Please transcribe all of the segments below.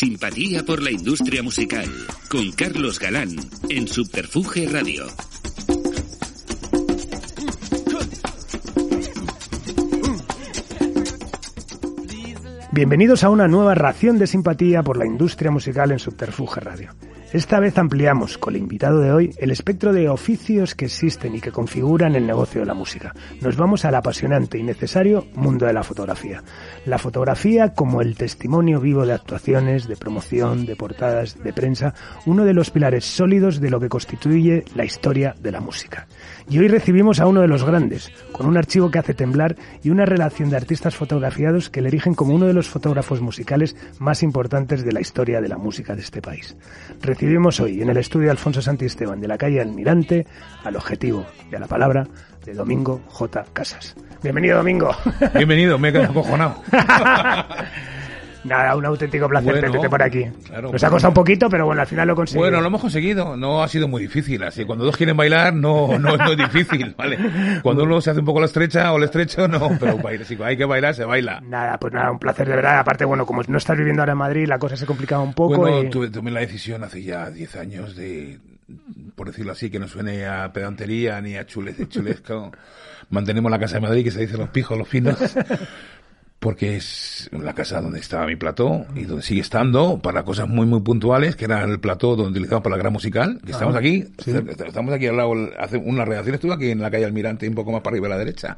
Simpatía por la industria musical, con Carlos Galán, en Subterfuge Radio. Bienvenidos a una nueva ración de simpatía por la industria musical en Subterfuge Radio. Esta vez ampliamos, con el invitado de hoy, el espectro de oficios que existen y que configuran el negocio de la música. Nos vamos al apasionante y necesario mundo de la fotografía. La fotografía como el testimonio vivo de actuaciones, de promoción, de portadas, de prensa, uno de los pilares sólidos de lo que constituye la historia de la música. Y hoy recibimos a uno de los grandes, con un archivo que hace temblar y una relación de artistas fotografiados que le erigen como uno de los fotógrafos musicales más importantes de la historia de la música de este país. Recibimos hoy en el estudio Alfonso Santisteban de la calle Almirante al objetivo y a la palabra de Domingo J. Casas. Bienvenido, Domingo. Bienvenido, me he quedado acojonado. Nada, un auténtico placer tenerte por aquí. Nos ha costado un poquito, pero bueno, al final lo conseguimos. Bueno, lo hemos conseguido. No ha sido muy difícil. Así cuando dos quieren bailar, no, no, es difícil, ¿vale? Cuando uno se hace un poco la estrecha o el estrecho, no. Pero si hay que bailar, se baila. Nada, pues nada, un placer de verdad. Aparte, bueno, como no estás viviendo ahora en Madrid, la cosa se complicaba un poco. Bueno, tuve, tomé la decisión hace ya 10 años de, por decirlo así, que no suene a pedantería ni a chules de chulesco. Mantenemos la casa de Madrid, que se dice los pijos, los finos porque es la casa donde estaba mi plató y donde sigue estando para cosas muy muy puntuales, que era el plató donde utilizamos para la gran musical, que estamos aquí, estamos aquí al lado, hace una redacción estuve aquí en la calle Almirante, un poco más para arriba a la derecha.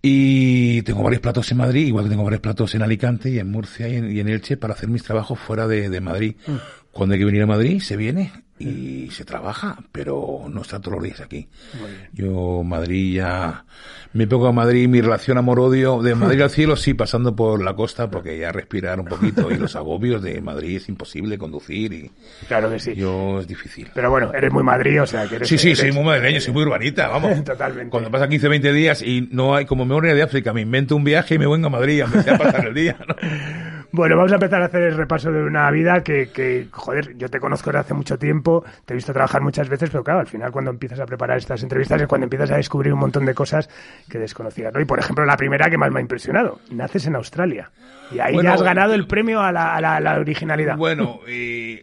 Y tengo varios platos en Madrid, igual que tengo varios platos en Alicante y en Murcia y en, Elche para hacer mis trabajos fuera de, Madrid. Mm. Cuando hay que venir a Madrid, se viene y se trabaja, pero no está todos los días aquí. Yo, Madrid ya, me pongo a Madrid, mi relación amor-odio, de Madrid al cielo, sí, pasando por la costa, porque ya respirar un poquito y los agobios de Madrid es imposible conducir y. Claro que sí. Yo es difícil. Pero bueno, eres muy Madrid, o sea que eres. Sí, sí, soy muy madrileño, soy muy urbanita, vamos. Totalmente. Cuando pasa 15, 20 días y no hay, como memoria de África, me invento un viaje y me vengo a Madrid, aunque sea pasar el día, ¿no? Bueno, vamos a empezar a hacer el repaso de una vida que, que, joder, yo te conozco desde hace mucho tiempo, te he visto trabajar muchas veces, pero claro, al final cuando empiezas a preparar estas entrevistas es cuando empiezas a descubrir un montón de cosas que desconocías, ¿no? Y por ejemplo, la primera que más me ha impresionado, naces en Australia. Y ahí ya has ganado el premio a la, a la, originalidad. Bueno, y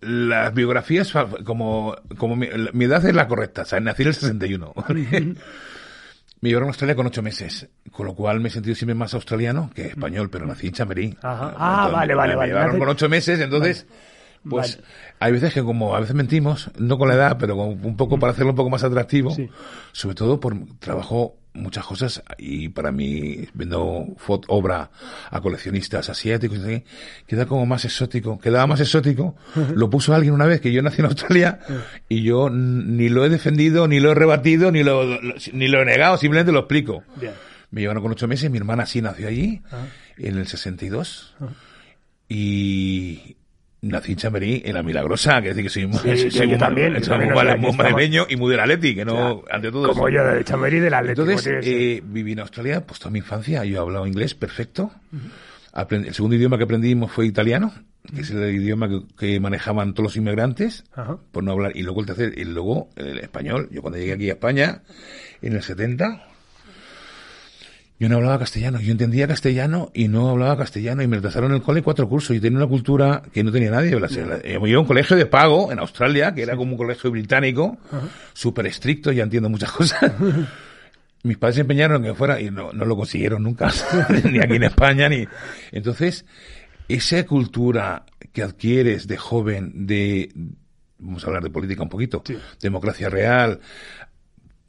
las biografías, como, como mi, edad es la correcta, o sea, nací en el 61. Me llevaron a Australia con ocho meses, con lo cual me he sentido siempre más australiano que español, pero nací en Chamberí. Ah, vale, vale, vale. Me llevaron con ocho meses, entonces, pues hay veces que como a veces mentimos, no con la edad, pero un poco para hacerlo un poco más atractivo, sobre todo por trabajo muchas cosas y para mí viendo obra a coleccionistas asiáticos queda como más exótico quedaba más exótico lo puso alguien una vez que yo nací en Australia y yo ni lo he defendido ni lo he rebatido ni lo, ni lo he negado simplemente lo explico. Me llevaron con ocho meses mi hermana sí nació allí ah. en el 62 y nací en Chamberí, en la Milagrosa, que decir que soy, muy, sí, soy, muy, también, muy, madrileño y muy del Atleti, que no, ante todo. Como yo de Chamberí del Atleti. Entonces, eh, viví en Australia, pues toda mi infancia, yo he hablado inglés perfecto. el segundo idioma que aprendimos fue italiano, que es el idioma que, manejaban todos los inmigrantes, por no hablar, y luego el tercer, y luego el español. Yo cuando llegué aquí a España, en el 70, yo no hablaba castellano, yo entendía castellano y no hablaba castellano y me retrasaron en el cole cuatro cursos. Y tenía una cultura que no tenía nadie. Yo iba a un colegio de pago en Australia, que era como un colegio británico, súper estricto, ya entiendo muchas cosas. Mis padres se empeñaron en que fuera y no, no lo consiguieron nunca, ni aquí en España, ni... Entonces, esa cultura que adquieres de joven, de, vamos a hablar de política un poquito, democracia real,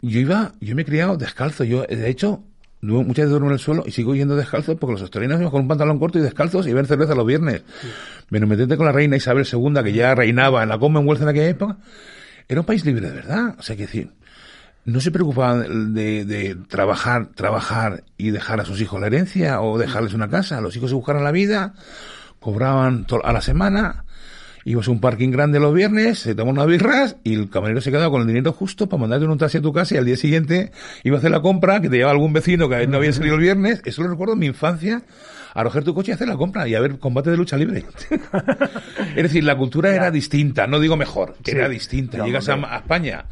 yo iba, yo me he criado descalzo, yo, de hecho, muchas veces duermo en el suelo y sigo yendo descalzo porque los australianos iban con un pantalón corto y descalzos y ven cerveza los viernes. Menos metente con la reina Isabel II, que ya reinaba en la Commonwealth en aquella época. Era un país libre de verdad. O sea, que decir, no se preocupaban de, de, trabajar, trabajar y dejar a sus hijos la herencia o dejarles una casa. Los hijos se buscaron la vida, cobraban a la semana, ibas a un parking grande los viernes, se tomó unas birras y el camarero se quedaba con el dinero justo para mandarte un taxi a tu casa y al día siguiente iba a hacer la compra que te llevaba algún vecino que no había salido el viernes. Eso lo recuerdo en mi infancia. A recoger tu coche y hacer la compra y a ver combate de lucha libre. es decir, la cultura era distinta, no digo mejor, era distinta. Llegas a, España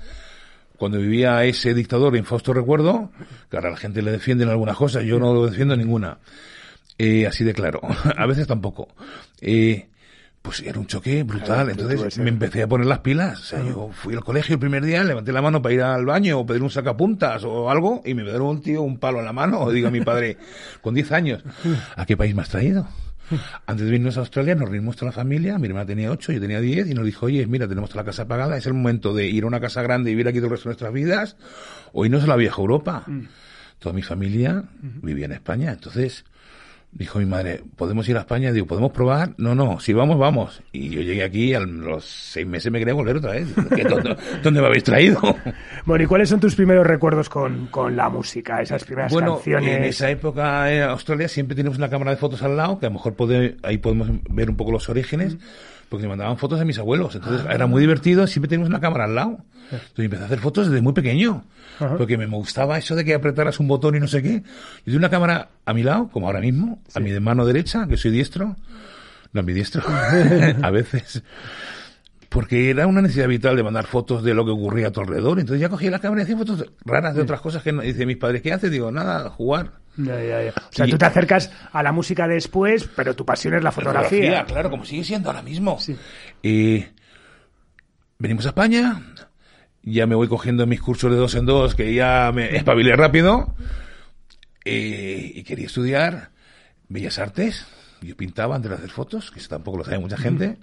cuando vivía ese dictador en Fausto Recuerdo, que ahora la gente le defiende en algunas cosas, yo no lo defiendo ninguna Eh, así de claro. a veces tampoco. Eh, pues era un choque brutal. Entonces me empecé a poner las pilas. O sea, yo fui al colegio el primer día, levanté la mano para ir al baño o pedir un sacapuntas o algo y me dieron un tío un palo en la mano. O digo a mi padre, con 10 años, ¿a qué país me has traído? Antes de irnos a Australia nos reunimos toda la familia, mi hermana tenía 8, yo tenía 10 y nos dijo, oye, mira, tenemos toda la casa pagada, es el momento de ir a una casa grande y vivir aquí todo el resto de nuestras vidas o irnos a la vieja Europa. Mm. Toda mi familia vivía en España, entonces Dijo mi madre, ¿podemos ir a España? Digo, ¿podemos probar? No, no, si vamos, vamos. Y yo llegué aquí, a los seis meses me quería volver otra vez. ¿Dónde, me habéis traído? Bueno, ¿y cuáles son tus primeros recuerdos con, con la música, esas primeras bueno, canciones? en esa época en Australia siempre tenemos una cámara de fotos al lado, que a lo mejor puede, ahí podemos ver un poco los orígenes porque me mandaban fotos de mis abuelos. Entonces era muy divertido, siempre teníamos una cámara al lado. Entonces empecé a hacer fotos desde muy pequeño, porque me gustaba eso de que apretaras un botón y no sé qué. Yo tenía una cámara a mi lado, como ahora mismo, a mi mano derecha, que soy diestro. No, mi diestro. a veces porque era una necesidad vital de mandar fotos de lo que ocurría a tu alrededor. Entonces ya cogía la cámara y hacía fotos raras de otras cosas que no. Dice mis padres, ¿qué haces? Digo, nada, jugar. Ya, ya, ya. O sea, tú te acercas a la música después, pero tu pasión es la fotografía. claro, como sigue siendo ahora mismo. Sí. venimos a España, ya me voy cogiendo mis cursos de dos en dos, que ya me espabilé rápido, y quería estudiar Bellas Artes. Yo pintaba antes de hacer fotos, que eso tampoco lo sabe mucha gente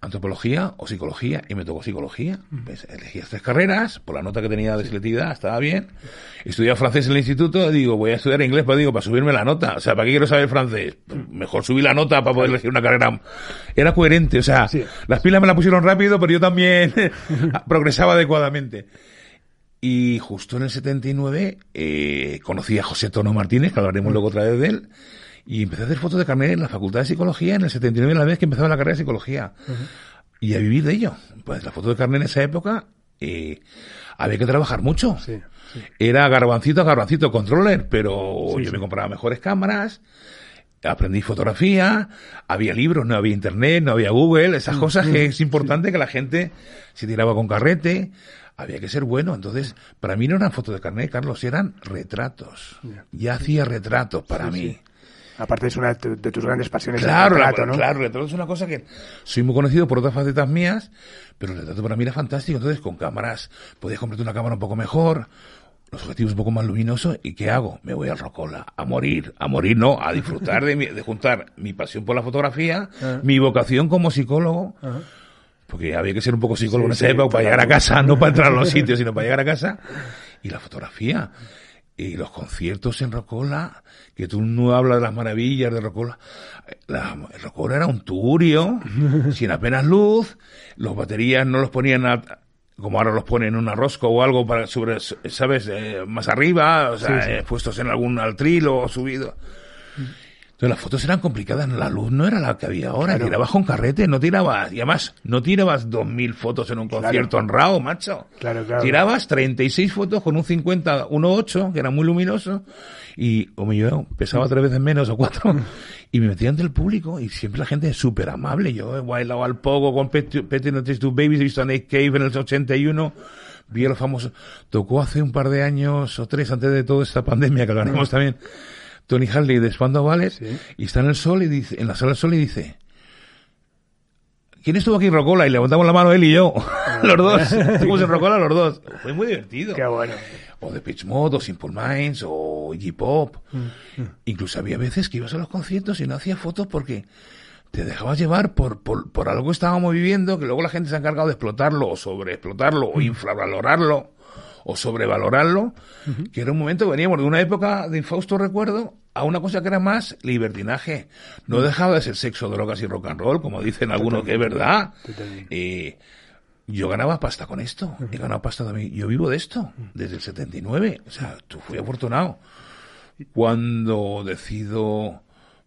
antropología o psicología y me tocó psicología. Pues elegí tres carreras, por la nota que tenía de selectividad estaba bien. Estudié francés en el instituto, digo, voy a estudiar inglés, pues digo, para subirme la nota. O sea, ¿para qué quiero saber francés? Pues mejor subí la nota para poder elegir una carrera. Era coherente, o sea, las pilas me las pusieron rápido, pero yo también progresaba adecuadamente. Y justo en el 79 eh, conocí a José Tono Martínez, que hablaremos luego otra vez de él, y empecé a hacer fotos de carnet en la Facultad de Psicología en el 79, la vez que empezaba la carrera de Psicología. Y a vivir de ello. Pues la foto de carnet en esa época, eh, había que trabajar mucho. Era garbancito a garbancito controller, pero yo me compraba mejores cámaras, aprendí fotografía, había libros, no había internet, no había Google, esas mm, cosas que es importante que la gente se tiraba con carrete, había que ser bueno. Entonces, para mí no eran fotos de carnet, Carlos, eran retratos. Ya hacía retratos para mí. Aparte es una de tus grandes pasiones. Claro, el retrato, ¿no? claro, el retrato es una cosa que soy muy conocido por otras facetas mías, pero el retrato para mí era fantástico. Entonces, con cámaras, podías comprarte una cámara un poco mejor, los objetivos un poco más luminosos, ¿y qué hago? Me voy al Rocola, a morir, a morir no, a disfrutar de, de juntar mi pasión por la fotografía, ah. mi vocación como psicólogo, porque había que ser un poco psicólogo en esa época para llegar a casa, no para entrar a los sitios, sino para llegar a casa, y la fotografía y los conciertos en Rocola, que tú no hablas de las maravillas de Rocola. La, Rocola era un turio, sin apenas luz, los baterías no los ponían como ahora los ponen en un arrosco o algo para sobre, ¿sabes? Eh, más arriba, o sea, eh, puestos en algún altril o subido. Entonces las fotos eran complicadas, la luz no era la que había ahora, tirabas con carrete, no tirabas, y además no tirabas dos mil fotos en un concierto honrado, macho. Claro, claro. Tirabas 36 fotos con un 50, 1.8, que era muy luminoso, y como yo pesaba tres veces menos o cuatro, y me metía ante el público, y siempre la gente es súper amable. Yo he bailado al poco con Petty Notice to Babies, he visto a Nick Cave en el 81, vi a los famosos, tocó hace un par de años o tres antes de toda esta pandemia, que hablaremos también, Tony Harley de Spandau Ballet y está en el sol y dice, en la sala del sol y dice, ¿quién estuvo aquí en Rocola? Y levantamos la mano él y yo, ah. los dos, estuvimos en Rocola los dos. Fue muy divertido. Qué bueno. O de Pitch Mode, o Simple Minds, o Iggy Pop. Mm, mm. Incluso había veces que ibas a los conciertos y no hacías fotos porque te dejabas llevar por, por, por algo que estábamos viviendo, que luego la gente se ha encargado de explotarlo, o sobreexplotarlo, o mm. infravalorarlo, o sobrevalorarlo, que era un momento que veníamos de una época de infausto recuerdo a una cosa que era más libertinaje. No mm. dejaba de ser sexo, drogas y rock and roll, como dicen algunos que es verdad. Y yo ganaba pasta con esto. He ganado pasta también. Yo vivo de esto mm. desde el 79. O sea, tú fui afortunado. Cuando decido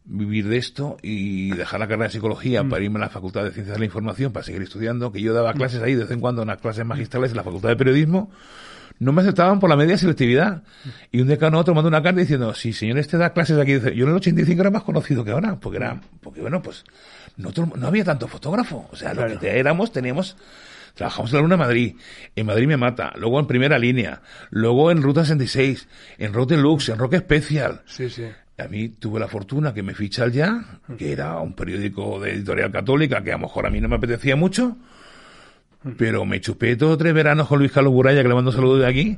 vivir de esto y dejar la carrera de psicología mm. para irme a la Facultad de Ciencias de la Información para seguir estudiando, que yo daba clases ahí de vez en cuando, unas clases magistrales en la Facultad de Periodismo, no me aceptaban por la media selectividad. Y un decano otro mandó una carta diciendo, si señor este da clases aquí, yo en el 85 era más conocido que ahora, porque era, porque bueno, pues, no, no había tanto fotógrafo. O sea, lo que éramos, teníamos, trabajamos en la Luna Madrid, en Madrid me mata, luego en Primera Línea, luego en Ruta 66, en Route Lux, en Rock Special. Sí, sí. A mí tuve la fortuna que me ficha el Ya, que era un periódico de editorial católica que a lo mejor a mí no me apetecía mucho, pero me chupé todos tres veranos con Luis Carlos Buraya, que le mando saludos de aquí,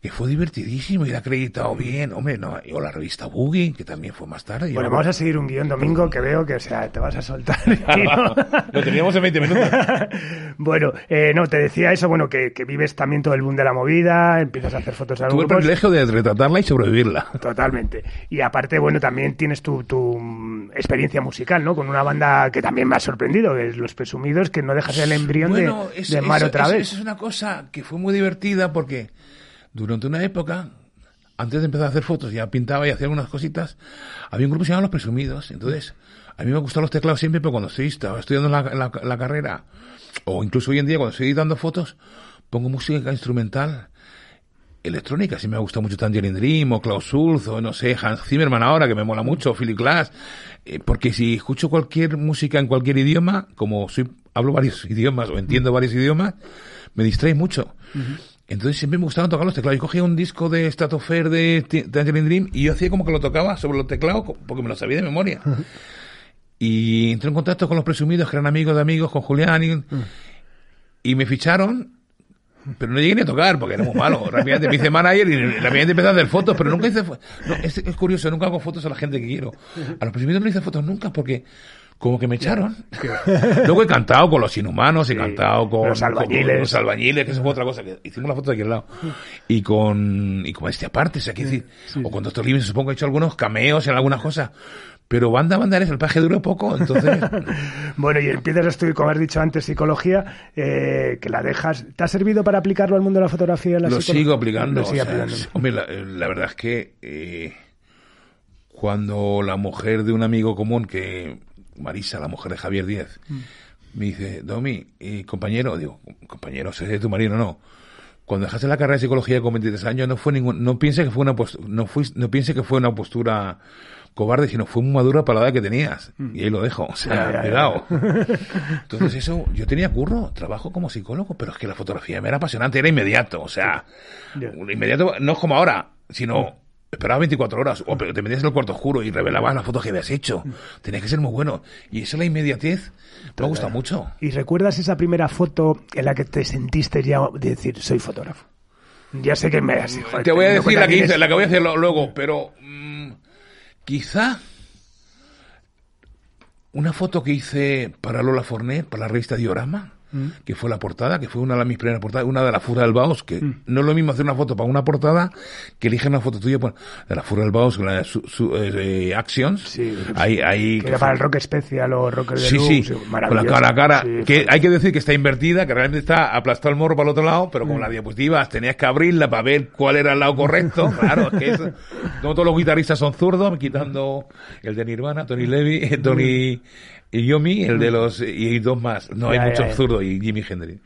que fue divertidísimo y ha acreditado bien. Hombre, no, o la revista Boogie, que también fue más tarde. Bueno, vamos a seguir un guion domingo que veo que, o sea, te vas a soltar. Lo teníamos en 20 minutos. bueno, eh, no, te decía eso, bueno, que, vives también todo el boom de la movida, empiezas a hacer fotos a Tuve el privilegio de retratarla y sobrevivirla. Totalmente. Y aparte, bueno, también tienes tu, tu experiencia musical, ¿no? Con una banda que también me ha sorprendido, que es Los Presumidos, que no dejas el embrión de, de Mar otra vez. Eso es una cosa que fue muy divertida porque durante una época, antes de empezar a hacer fotos, ya pintaba y hacía algunas cositas, había un grupo que se llamaba Los Presumidos. Entonces, a mí me gustaban los teclados siempre, pero cuando estoy estudiando la, la, carrera, o incluso hoy en día cuando estoy editando fotos, pongo música instrumental electrónica. Si me gusta mucho Tangerine Dream, o Klaus Schulz, o no sé, Hans Zimmerman ahora, que me mola mucho, Philip Glass. Eh, porque si escucho cualquier música en cualquier idioma, como soy, hablo varios idiomas o entiendo varios idiomas, me distrae mucho. Entonces siempre me gustaba tocar los teclados. Yo cogía un disco de Stratosphere de Tangerine Dream y yo hacía como que lo tocaba sobre los teclados porque me lo sabía de memoria. y entré en contacto con los presumidos que eran amigos de amigos, con Julián y, me ficharon pero no llegué ni a tocar porque era muy malo. Rápidamente me hice manager y rápidamente empecé a hacer fotos, pero nunca hice. No, es, es, curioso, nunca hago fotos a la gente que quiero. A los presumidos no hice fotos nunca porque como que me echaron. Luego he cantado con los inhumanos, he cantado con los albañiles. los albañiles, que eso fue otra cosa, que hicimos la foto de aquí al lado. Y con, y con este aparte, o sea, decir, o con Doctor Living, supongo que he hecho algunos cameos en algunas cosas. Pero banda, banda el paje duro poco, entonces... bueno, y empiezas a estudiar, como has dicho antes, psicología, eh, que la dejas... ¿Te ha servido para aplicarlo al mundo de la fotografía? la Lo sigo aplicando. Hombre, la, verdad es que eh, cuando la mujer de un amigo común que Marisa, la mujer de Javier Díaz, mm. me dice, Domi, y compañero, digo, compañero, sé de tu marido, no. Cuando dejaste la carrera de psicología con 23 años, no fue ningún, no piense que fue una no fui, no piense que fue una postura cobarde, sino fue muy madura para la edad que tenías. Mm. Y ahí lo dejo, o sea, cuidado. Entonces eso, yo tenía curro, trabajo como psicólogo, pero es que la fotografía me era apasionante, era inmediato, o sea, inmediato, no es como ahora, sino mm esperaba 24 horas, o pero te metías en el cuarto oscuro y revelabas la foto que habías hecho. Tenías que ser muy bueno. Y eso, la inmediatez, me gusta mucho. ¿Y recuerdas esa primera foto en la que te sentiste ya de decir, soy fotógrafo? Ya sé que me has Te voy a decir la que, hice, la que voy a hacer luego, pero mm, quizá una foto que hice para Lola Fornet, para la revista Diorama Mm. que fue la portada, que fue una de mis primeras portadas, una de la Fura del Baos, que mm. no es lo mismo hacer una foto para una portada que elige una foto tuya de la Fura del Baos, la de su, eh, Actions. Sí, ahí, que era para el rock especial o rock de Sí, sí, con la cara a cara, que hay que decir que está invertida, que realmente está aplastado el morro para el otro lado, pero con mm. las diapositivas tenías que abrirla para ver cuál era el lado correcto, claro, es que es, no todos los guitarristas son zurdos, quitando el de Nirvana, Tony Levy, Tony y Yomi, el de los. y dos más. No, hay mucho absurdo, y Jimi Hendrix.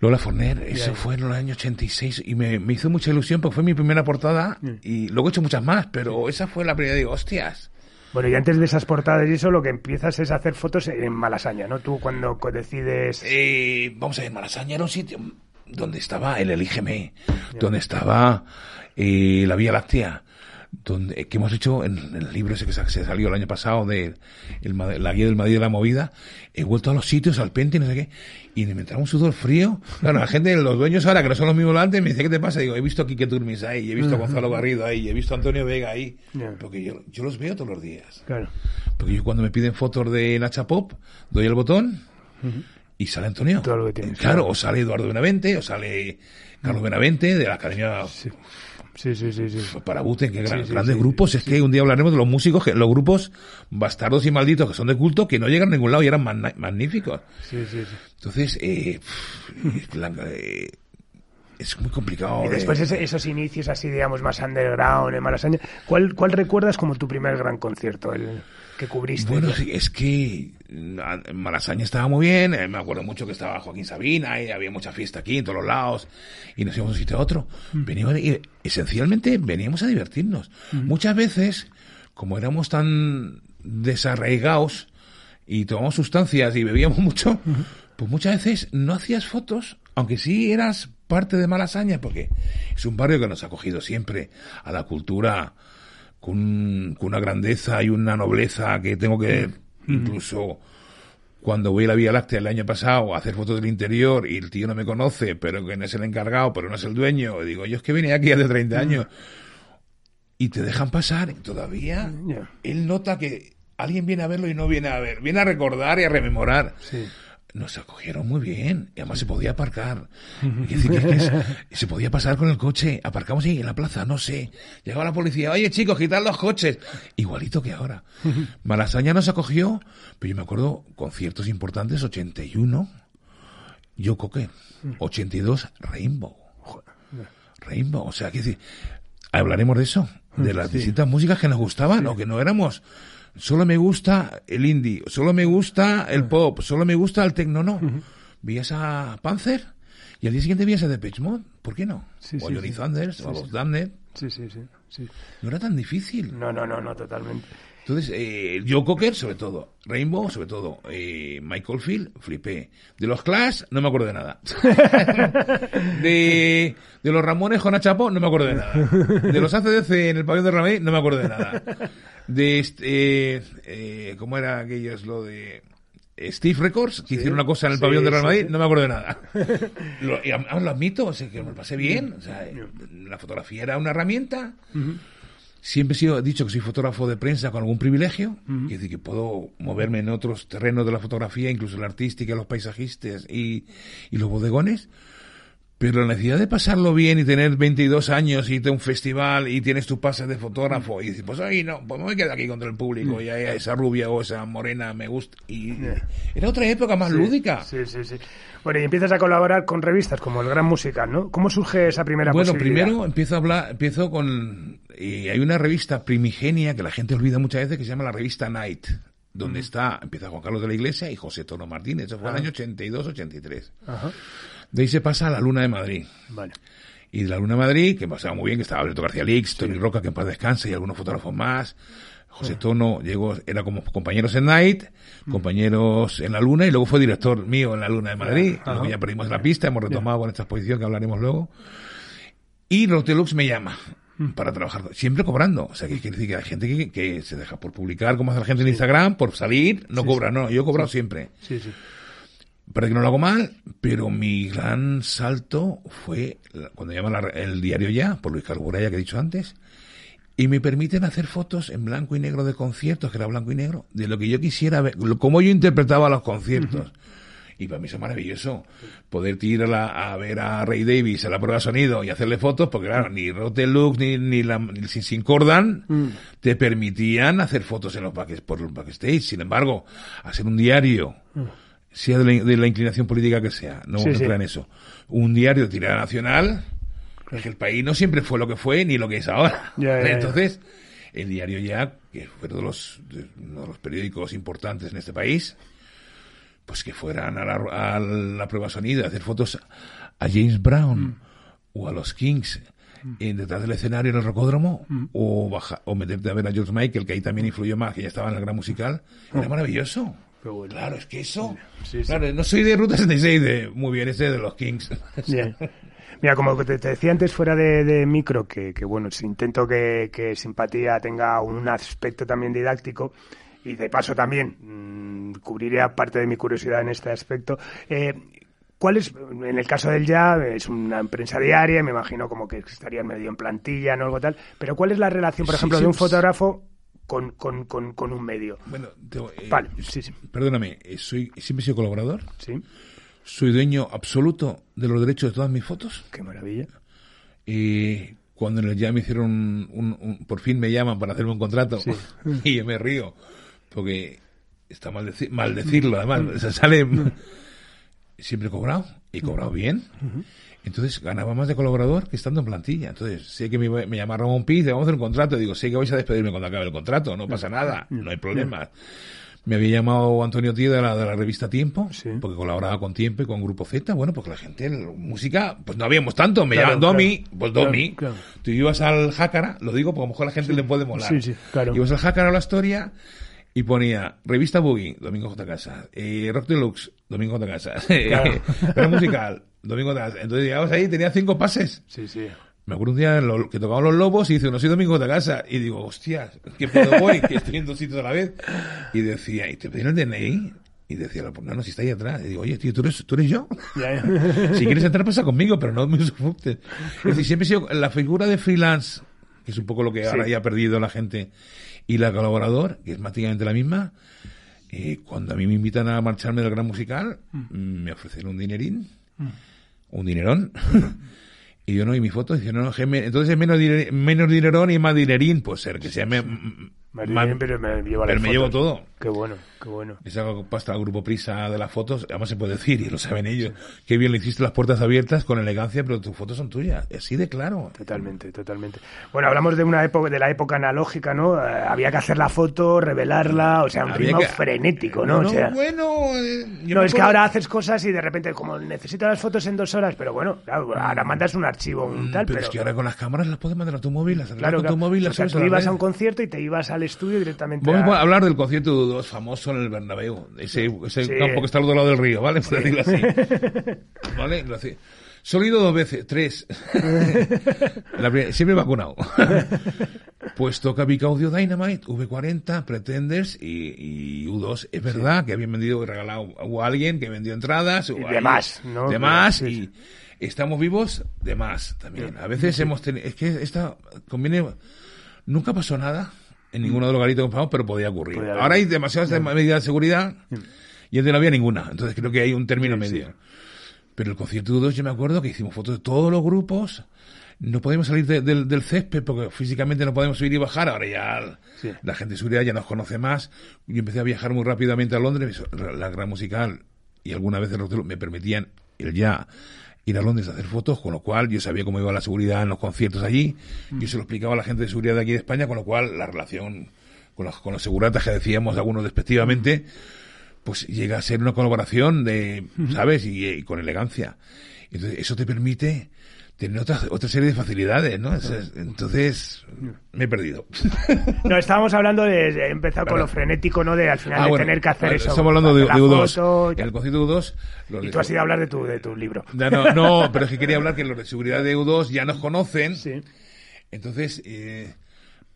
Lola Forner, eso fue en el año 86 y me, me, hizo mucha ilusión porque fue mi primera portada y luego he hecho muchas más, pero esa fue la primera, digo, hostias. Bueno, y antes de esas portadas y eso, lo que empiezas es hacer fotos en Malasaña, ¿no? Tú cuando decides... Eh, vamos a ver, Malasaña era un sitio donde estaba el Elígeme, donde estaba eh, la Vía Láctea, donde, que hemos hecho en, el libro ese que se, salió el año pasado de la guía del Madrid de la movida, he vuelto a los sitios, al pente y no sé qué, y me entraba un sudor frío. Claro, la gente, los dueños ahora, que no son los mismos antes, me dice, ¿qué te pasa? Digo, he visto a Quique Turmis ahí, he visto a Gonzalo Garrido ahí, he visto a Antonio Vega ahí, porque yo, yo los veo todos los días. Claro. Porque yo cuando me piden fotos de Nacha Pop, doy el botón, y sale Antonio. claro, o sale Eduardo Benavente, o sale Carlos Benavente, de la Academia Sí, sí, sí, sí. Para Buten, que grandes grupos. Es que un día hablaremos de los músicos, que, los grupos bastardos y malditos que son de culto, que no llegan a ningún lado y eran magníficos. Sí, sí, sí. Entonces, eh, eh, es muy complicado. Y después esos inicios así, digamos, más underground, en Malasaña, ¿cuál, ¿cuál recuerdas como tu primer gran concierto? El que cubriste. Bueno, sí, es que Malasaña estaba muy bien, eh, me acuerdo mucho que estaba Joaquín Sabina y había mucha fiesta aquí en todos los lados y nos íbamos de un sitio a otro. Mm. Veníamos, y esencialmente veníamos a divertirnos. Mm. Muchas veces, como éramos tan desarraigados y tomamos sustancias y bebíamos mucho, pues muchas veces no hacías fotos, aunque sí eras parte de Malasaña, porque es un barrio que nos ha cogido siempre a la cultura con, con, una grandeza y una nobleza que tengo que mm. incluso cuando voy a la Vía Láctea el año pasado a hacer fotos del interior y el tío no me conoce, pero que no es el encargado, pero no es el dueño, digo, yo es que vine aquí hace 30 mm. años. Y te dejan pasar y todavía él nota que alguien viene a verlo y no viene a ver, viene a recordar y a rememorar. Sí nos acogieron muy bien y además se podía aparcar. se podía pasar con el coche. Aparcamos ahí en la plaza, no sé. Llegaba la policía, oye chicos, quitar los coches. Igualito que ahora. Malasaña nos acogió, pero yo me acuerdo conciertos importantes, 81, Yo Coque, 82, Rainbow. Rainbow, o sea, que decir, hablaremos de eso, de las distintas músicas que nos gustaban o que no éramos solo me gusta el indie, solo me gusta el pop, solo me gusta el techno, no. Vías a Panzer y al día siguiente vías a Depeche Mode, ¿por qué no? o a Johnny Thunders, o a los Damned. Sí, sí, sí, No era tan difícil. No, no, no, no, totalmente. Entonces, eh, Joe Cocker, sobre todo. Rainbow, sobre todo. Eh, Michael Field, flipé. De los Clash, no me acuerdo de nada. de, de los Ramones con Chapo, no me acuerdo de nada. De los ACDC en el pabellón de Ramey, no me acuerdo de nada de este, eh, eh, ¿cómo era aquello? lo de Steve Records, que hicieron una cosa en el pabellón de Real Madrid, no me acuerdo de nada. lo, y lo admito, o sea, que me lo pasé bien. O sea, la fotografía era una herramienta. Siempre he sido, dicho que soy fotógrafo de prensa con algún privilegio, es decir, que puedo moverme en otros terrenos de la fotografía, incluso la artística, los paisajistas y, y los bodegones. Pero la necesidad de pasarlo bien y tener 22 años y irte a un festival y tienes tu pase de fotógrafo y dices, pues ahí no, pues me quedo aquí contra el público y a esa rubia o esa morena me gusta. Y era otra época más lúdica. Sí, sí, sí. Bueno, y empiezas a colaborar con revistas como El Gran Musical, ¿no? ¿Cómo surge esa primera Bueno, primero empiezo a hablar, empiezo con... Y hay una revista primigenia que la gente olvida muchas veces que se llama la revista Night donde está, empieza Juan Carlos de la Iglesia y José Tono Martínez, eso fue en el año 82-83. Ajá. De ahí se pasa a la Luna de Madrid. Vale. Y de la Luna de Madrid, que pasaba muy bien, que estaba Alberto García Lix, Tony Roca, que en paz descansa, y algunos fotógrafos más. José Tono llegó, era como compañeros en Night, mm. compañeros en la Luna, y luego fue director mío en la Luna de Madrid. Luego ya perdimos la pista, hemos retomado con esta exposición que hablaremos luego. Y Rotelux me llama mm. para trabajar, siempre cobrando. O sea, que quiere decir que hay gente que, se deja por publicar, como hace la gente en Instagram, por salir, no cobra, no, yo he cobrado siempre. Sí, sí. Parece que no lo hago mal, pero mi gran salto fue cuando llama el diario Ya, por Luis Carburaya que he dicho antes, y me permiten hacer fotos en blanco y negro de conciertos, que era blanco y negro, de lo que yo quisiera ver, cómo yo interpretaba los conciertos. Y para mí eso es maravilloso. Poder ir a, ver a Ray Davis a la prueba de sonido y hacerle fotos, porque claro, ni Rotelux ni, ni, la, ni Sin Cordan mm. te permitían hacer fotos en los por los backstage. Sin embargo, hacer un diario, mm sea de la, inclinación política que sea, no vamos a en eso. Un diario de tirada nacional, que el país no siempre fue lo que fue ni lo que es ahora. Entonces, el diario ya, que fue uno de los, los periódicos importantes en este país, pues que fueran a la, a la prueba sonido, a hacer fotos a James Brown mm. o a los Kings mm. en detrás del escenario en el rocódromo mm. o baja, o meterte a ver a George Michael que ahí también influyó más que ya estaba en el gran musical era maravilloso Claro, es que eso. Claro, no soy de Ruta 66, de, muy bien, ese de los Kings. Mira, como te, decía antes fuera de, micro, que, bueno, intento que, Simpatía tenga un aspecto también didáctico y de paso también mmm, cubriría parte de mi curiosidad en este aspecto. Eh, ¿Cuál es, en el caso del ya, es una prensa diaria, me imagino como que estaría medio en plantilla, ¿no? Algo tal, pero ¿cuál es la relación, por ejemplo, de un fotógrafo con, con, con, con un medio. Bueno, eh, vale, sí, sí. perdóname, eh, soy, siempre he sido colaborador. Sí. Soy dueño absoluto de los derechos de todas mis fotos. Qué maravilla. Y cuando ya me hicieron un, por fin me llaman para hacerme un contrato y yo me río porque está mal, mal decirlo además se sale siempre he cobrado y he cobrado bien entonces ganaba más de colaborador que estando en plantilla. Entonces sé que me, me llama Ramón Piz, vamos a hacer un contrato. Digo, sé que vais a despedirme cuando acabe el contrato, no pasa nada, no hay problema. Me había llamado Antonio Tío de la, de la revista Tiempo, porque colaboraba con Tiempo y con Grupo Z. Bueno, porque la gente, música, pues no habíamos tanto. Me llaman Domi, pues Domi. Tú ibas al Jácara, lo digo porque a lo mejor a la gente le puede molar. Sí, sí, claro. Ibas al Jácara a la historia y ponía Revista Boogie, Domingo J. Casa, eh, Rock Deluxe, Domingo J. Casa, claro. musical, Domingo J. Entonces llegabas ahí, tenía cinco pases. Sí, sí. me acuerdo un día que tocaban los lobos y dice, no soy domingo de casa. Y digo, hostia, ¿qué puedo voy? que estoy en dos sitios a la vez. Y decía, ¿y te pidieron el DNI? Y decía, no, no, si está ahí atrás. Y digo, oye, tío, ¿tú eres, tú eres yo? si quieres entrar, pasa conmigo, pero no me sufrutes. Es decir, siempre he sido la figura de freelance, que es un poco lo que ahora ya ha perdido la gente, y la colaborador, que es prácticamente la misma. Y cuando a mí me invitan a marcharme del gran musical, mm. me ofrecen un dinerín. Un dinerón. Y yo no, y mi foto dice, no, no, entonces es menos, menos dinerón y más dinerín, pues ser que sea me, pero me, lleva pero me llevo todo. Qué bueno, qué bueno. Esa pasta al grupo Prisa de las fotos, además se puede decir, y lo saben ellos, qué bien le hiciste las puertas abiertas con elegancia, pero tus fotos son tuyas, así de claro. Totalmente, totalmente. Bueno, hablamos de una época, de la época analógica, ¿no? Eh, había que hacer la foto, revelarla, o sea, un ritmo frenético, ¿no? no o sea, bueno, eh, no, es que ahora haces cosas y de repente, como necesitas las fotos en dos horas, pero bueno, ahora mandas un archivo, un mm, tal, pero, pero... es que ahora con las cámaras las puedes mandar a tu móvil, las claro, con tu móvil, las o sea, tú ibas a un concierto y te ibas al estudio directamente Vamos a... hablar del concierto de U2 famoso en el Bernabéu, ese, ese campo que está al otro lado del río, ¿vale? Por decirlo así. ¿Vale? Solo he ido dos veces, tres. siempre vacunado. pues toca Big Audio Dynamite, V40, Pretenders y, U2. Es verdad que habían vendido y regalado a alguien que vendió entradas. Y demás, ¿no? De más y estamos vivos de más también. A veces hemos tenido... Es que esta conviene... Nunca pasó nada en ninguno de los garitos que pero podía ocurrir. Ahora hay demasiadas medidas de seguridad y antes no había ninguna. Entonces creo que hay un término medio. Pero el concierto de dos, yo me acuerdo que hicimos fotos de todos los grupos. No podemos salir del césped porque físicamente no podemos subir y bajar. Ahora ya la gente de seguridad ya nos conoce más. Yo empecé a viajar muy rápidamente a Londres. La gran musical y algunas veces me permitían el ya ir a Londres a hacer fotos, con lo cual yo sabía cómo iba la seguridad en los conciertos allí, yo se lo explicaba a la gente de seguridad de aquí de España, con lo cual la relación con los, con los seguratas que decíamos algunos despectivamente, pues llega a ser una colaboración de, ¿sabes? Y, con elegancia. Entonces, eso te permite tiene otra, otra serie de facilidades, ¿no? Entonces, me he perdido. No, estábamos hablando de, empezar con lo frenético, ¿no? De al final ah, de tener que hacer eso. Estamos hablando de, U2. el concierto de U2... Y tú has ido a hablar de tu, de tu libro. No, no, pero es que quería hablar que los de seguridad de U2 ya nos conocen. Sí. Entonces, eh,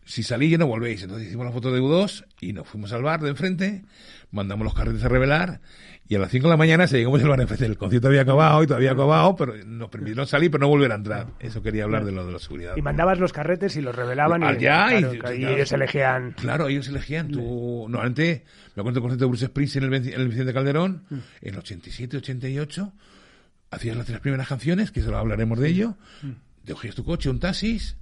si salí ya no volvéis. Entonces hicimos la foto de U2 y nos fuimos al bar de enfrente, mandamos los carretes a revelar y a las 5 de la mañana se llegamos al bar enfrente. El concierto había acabado y todavía acabado, pero nos permitieron salir pero no volver a entrar. Eso quería hablar de lo de la seguridad. Y mandabas los carretes y los revelaban y, ya, y, ellos elegían. Claro, ellos elegían. Tú, normalmente, me acuerdo del concierto de Bruce Springsteen en el, en el Vicente Calderón, mm. en el 87, 88, hacías las tres primeras canciones, que solo hablaremos de ello, mm. te cogías tu coche, un taxis,